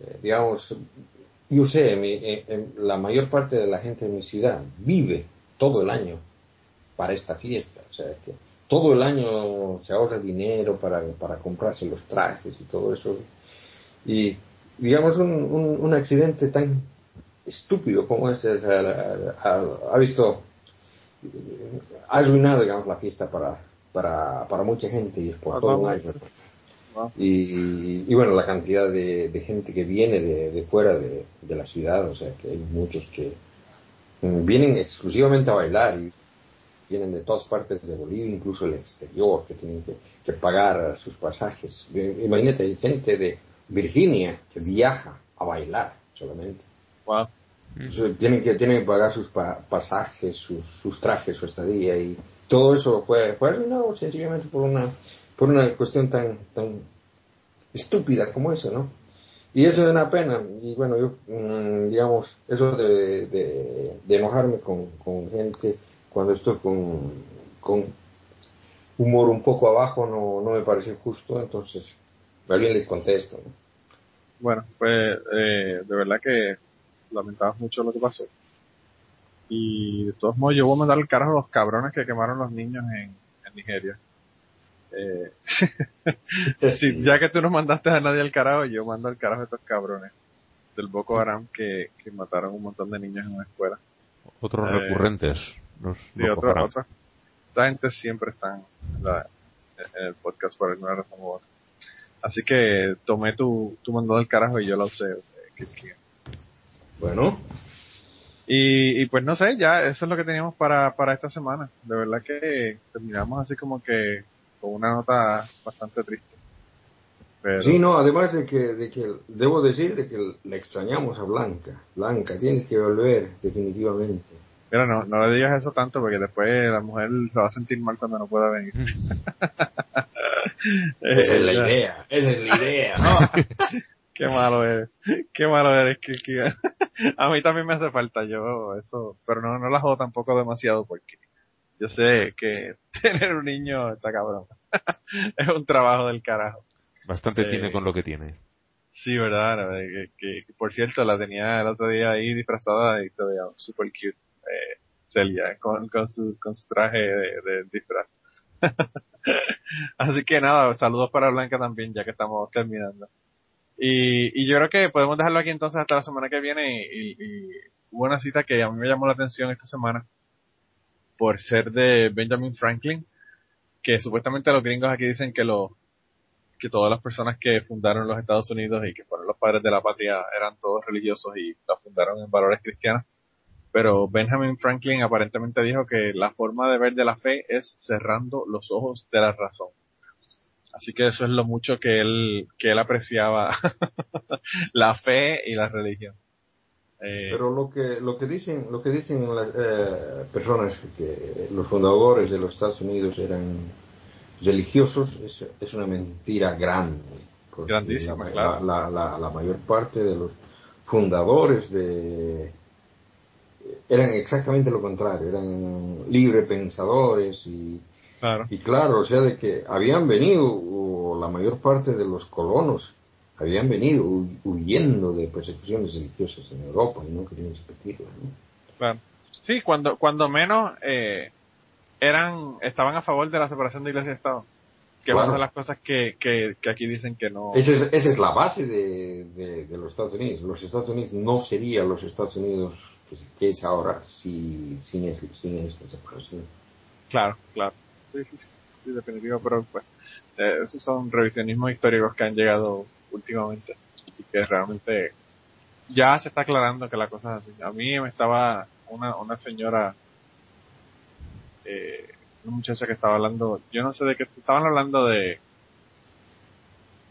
eh, digamos yo sé mi- eh, la mayor parte de la gente de mi ciudad vive todo el año para esta fiesta o sea que todo el año se ahorra dinero para, para comprarse los trajes y todo eso. Y digamos un, un, un accidente tan estúpido como ese ha, visto ha arruinado digamos la fiesta para para, para mucha gente y es por todo un año. y, y bueno la cantidad de, de gente que viene de, de fuera de, de la ciudad o sea que hay muchos que mm, vienen exclusivamente a bailar y vienen de todas partes de Bolivia incluso el exterior que tienen que, que pagar sus pasajes imagínate hay gente de Virginia que viaja a bailar solamente wow. So, tienen que tienen que pagar sus pa- pasajes, sus, sus trajes, su estadía y todo eso fue fue arruinado sencillamente por una por una cuestión tan tan estúpida como eso, ¿no? Y eso es una pena y bueno yo mm, digamos eso de, de, de enojarme con, con gente cuando estoy con, con humor un poco abajo no, no me parece justo entonces bien les contesto, ¿no? Bueno, pues eh, de verdad que lamentamos mucho lo que pasó. Y de todos modos, yo voy a mandar al carajo a los cabrones que quemaron los niños en, en Nigeria. Eh, sí, ya que tú no mandaste a nadie al carajo, yo mando al carajo a estos cabrones. del Boko Haram que, que mataron un montón de niños en una escuela. Otros Eh, recurrentes. Los Sí, Boko otro, Haram. otro. Esta gente siempre están en, la- en el podcast por alguna razón u otra. Así que tomé tu, tu mandado del carajo y yo la usé. eh, que- que- Bueno, Y, y pues no sé, ya eso es lo que teníamos para, para esta semana. De verdad que terminamos así como que con una nota bastante triste. Pero, sí, no, además de que, de que debo decir de que le extrañamos a Blanca. Blanca, tienes que volver, definitivamente. Mira, no, no le digas eso tanto porque después la mujer se va a sentir mal cuando no pueda venir. Esa es la Eh, idea, esa es la idea, ¿no? Qué malo eres. Qué malo eres, Kiki. A mí también me hace falta yo eso, pero no, no la jodo tampoco demasiado porque yo sé que tener un niño está cabrón. es un trabajo del carajo. Bastante Eh, tiene con lo que tiene. Sí, verdad. Que, que, por cierto la tenía el otro día ahí disfrazada y todavía super cute. Eh, Celia con, su traje de, de disfraz. Así que nada, saludos para Blanca también ya que estamos terminando. Y, y yo creo que podemos dejarlo aquí entonces hasta la semana que viene y, y hubo una cita que a mí me llamó la atención esta semana por ser de Benjamin Franklin, que supuestamente los gringos aquí dicen que los que todas las personas que fundaron los Estados Unidos y que fueron los padres de la patria eran todos religiosos y la fundaron en valores cristianos. Pero Benjamin Franklin aparentemente dijo que la forma de ver de la fe es cerrando los ojos de la razón. Así que eso es lo mucho que él, que él apreciaba la fe y la religión. Eh, Pero lo que, lo que dicen, lo que dicen las eh, personas que los fundadores de los Estados Unidos eran religiosos es, es una mentira grande. Grandísima, la, claro. la, la, la mayor parte de los fundadores de eran exactamente lo contrario, eran libre pensadores y, claro. y claro, o sea, de que habían venido, o la mayor parte de los colonos habían venido hu- huyendo de persecuciones religiosas en Europa y no querían repetirlas, ¿no? Claro. Sí, cuando, cuando menos eh, eran, estaban a favor de la separación de iglesia y Estado. Que es una de las cosas que, que, que aquí dicen que no. Esa es, esa es la base de, de- de los Estados Unidos. Los Estados Unidos no serían los Estados Unidos que, que es ahora si, sin, es- sin esta separación. Claro, claro. Sí, sí, sí, sí, definitivo, pero pues, eh, esos son revisionismos históricos que han llegado últimamente y que realmente ya se está aclarando que la cosa es así. A mí me estaba una, una señora, eh, una muchacha que estaba hablando, yo no sé de qué, estaban hablando de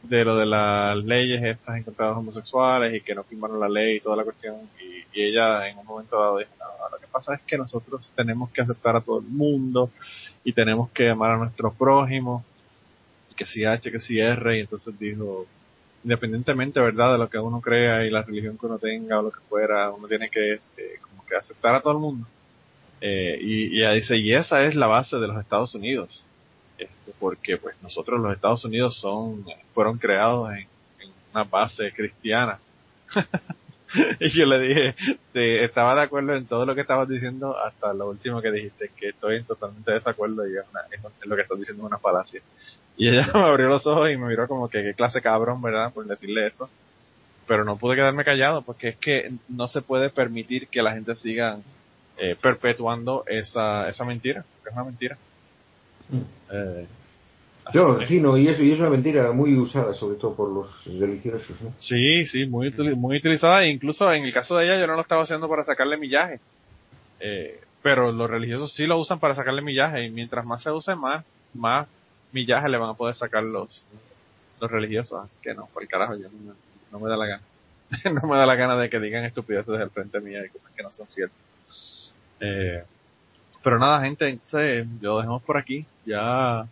de lo de las leyes estas en contra de los homosexuales y que no firmaron la ley y toda la cuestión y, y ella en un momento dado dijo no, lo que pasa es que nosotros tenemos que aceptar a todo el mundo y tenemos que amar a nuestro prójimo y que si H que si R y entonces dijo independientemente verdad de lo que uno crea y la religión que uno tenga o lo que fuera uno tiene que eh, como que aceptar a todo el mundo. Eh, y, y ella dice y esa es la base de los Estados Unidos este, porque pues nosotros los Estados Unidos son fueron creados en una base cristiana y yo le dije te- estaba de acuerdo en todo lo que estabas diciendo hasta lo último que dijiste que estoy en totalmente desacuerdo y es, una- es- lo que estás diciendo es una falacia y ella me abrió los ojos y me miró como que qué clase cabrón verdad por decirle eso pero no pude quedarme callado porque es que no se puede permitir que la gente siga eh, perpetuando esa esa mentira que es una mentira. Eh, que- sí, no, y, eso, y es una mentira muy usada, sobre todo por los religiosos. ¿no? Sí, sí, muy, muy utilizada. E incluso en el caso de ella, yo no lo estaba haciendo para sacarle millaje. Eh, pero los religiosos sí lo usan para sacarle millaje. Y mientras más se use, más, más millaje le van a poder sacar los, los religiosos. Así que no, por el carajo, yo no me, no me da la gana. no me da la gana de que digan estupideces al frente mía y cosas que no son ciertas. Eh, pero nada, gente, entonces lo dejamos por aquí. Ya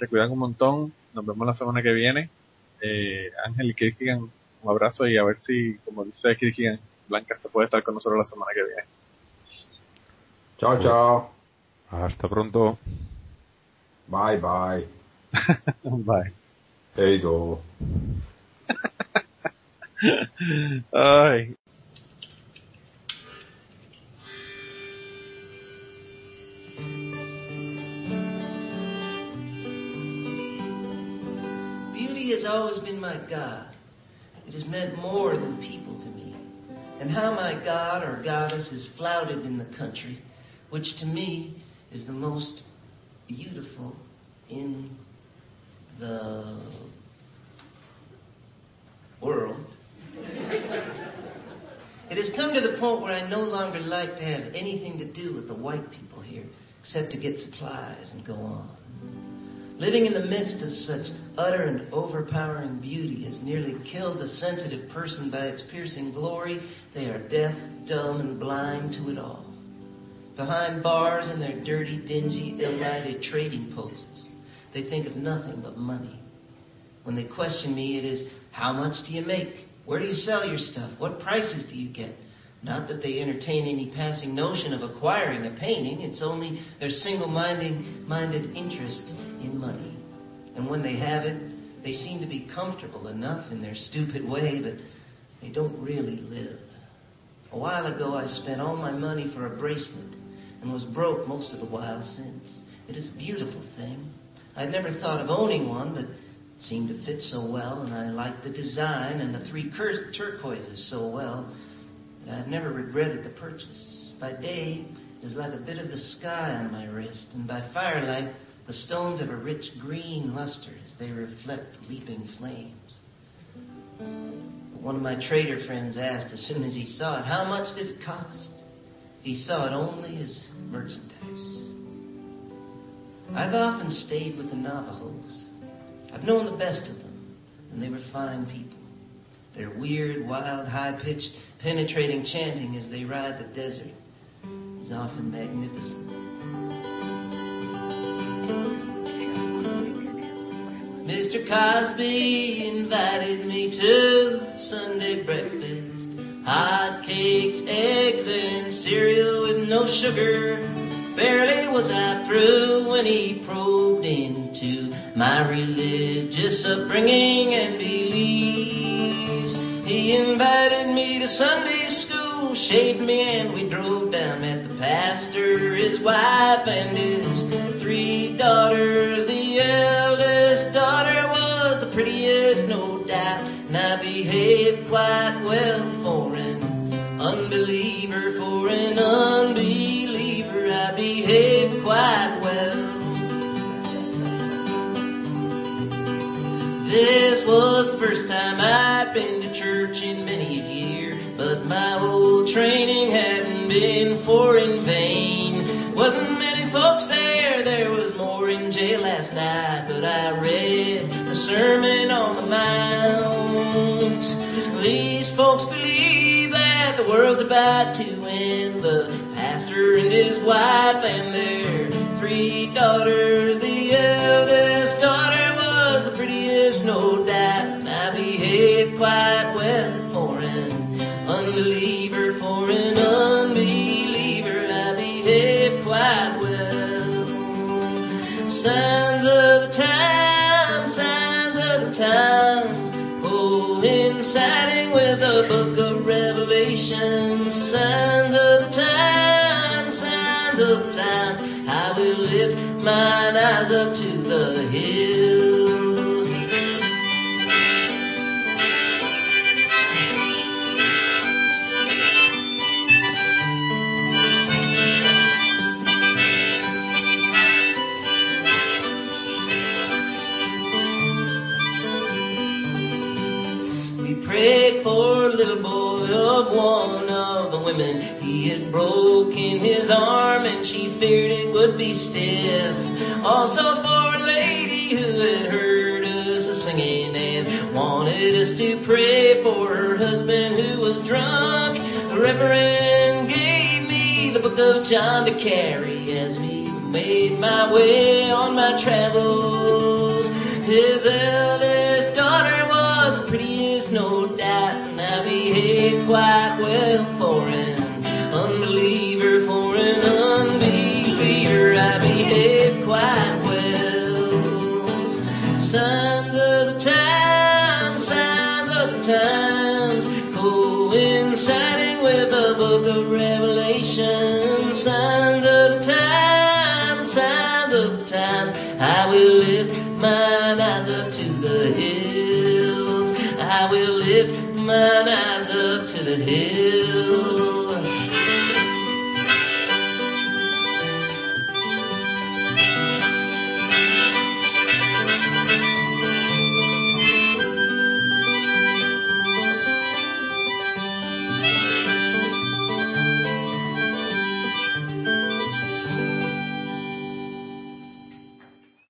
se cuidan un montón. Nos vemos la semana que viene. Eh, Ángel y Kirkigan, un abrazo y a ver si, como dice Kirkigan, Blanca esto puede estar con nosotros la semana que viene. Chao, chao. Hasta pronto. Bye, bye. Bye. Hey. Ay, Beauty has always been my God. it has meant more than people to me. And how my god or goddess is flouted in the country, which to me is the most beautiful in the world. It has come to the point where I no longer like to have anything to do with the white people here, except to get supplies and go on. Living in the midst of such utter and overpowering beauty has nearly killed a sensitive person by its piercing glory. They are deaf, dumb, and blind to it all. Behind bars and their dirty, dingy, ill-lighted trading posts, they think of nothing but money. When they question me, it is, how much do you make? Where do you sell your stuff? What prices do you get? Not that they entertain any passing notion of acquiring a painting, it's only their single minded interest in money. And when they have it, they seem to be comfortable enough in their stupid way, but they don't really live. A while ago, I spent all my money for a bracelet and was broke most of the while since. It is a beautiful thing. I'd never thought of owning one, but it seemed to fit so well, and I liked the design and the three cur- turquoises so well that I've never regretted the purchase. By day, it is like a bit of the sky on my wrist, and by firelight, the stones have a rich green luster as they reflect leaping flames. One of my trader friends asked as soon as he saw it, How much did it cost? He saw it only as merchandise. I've often stayed with the Navajos. I've known the best of them, and they were fine people. Their weird, wild, high pitched, penetrating chanting as they ride the desert is often magnificent. Mr. Cosby invited me to Sunday breakfast. Hot cakes, eggs, and cereal with no sugar. Barely was I through when he probed into my religious upbringing and beliefs. He invited me to Sunday school, shaved me, and we drove down. Met the pastor, his wife, and his daughters. The eldest daughter was the prettiest, no doubt, and I behaved quite about to end. The pastor and his wife and their three daughters, Also for a lady who had heard us singing and wanted us to pray for her husband who was drunk. The Reverend gave me the book of John to carry as we made my way on my travels. His eldest daughter was the prettiest, no doubt, and I behaved quite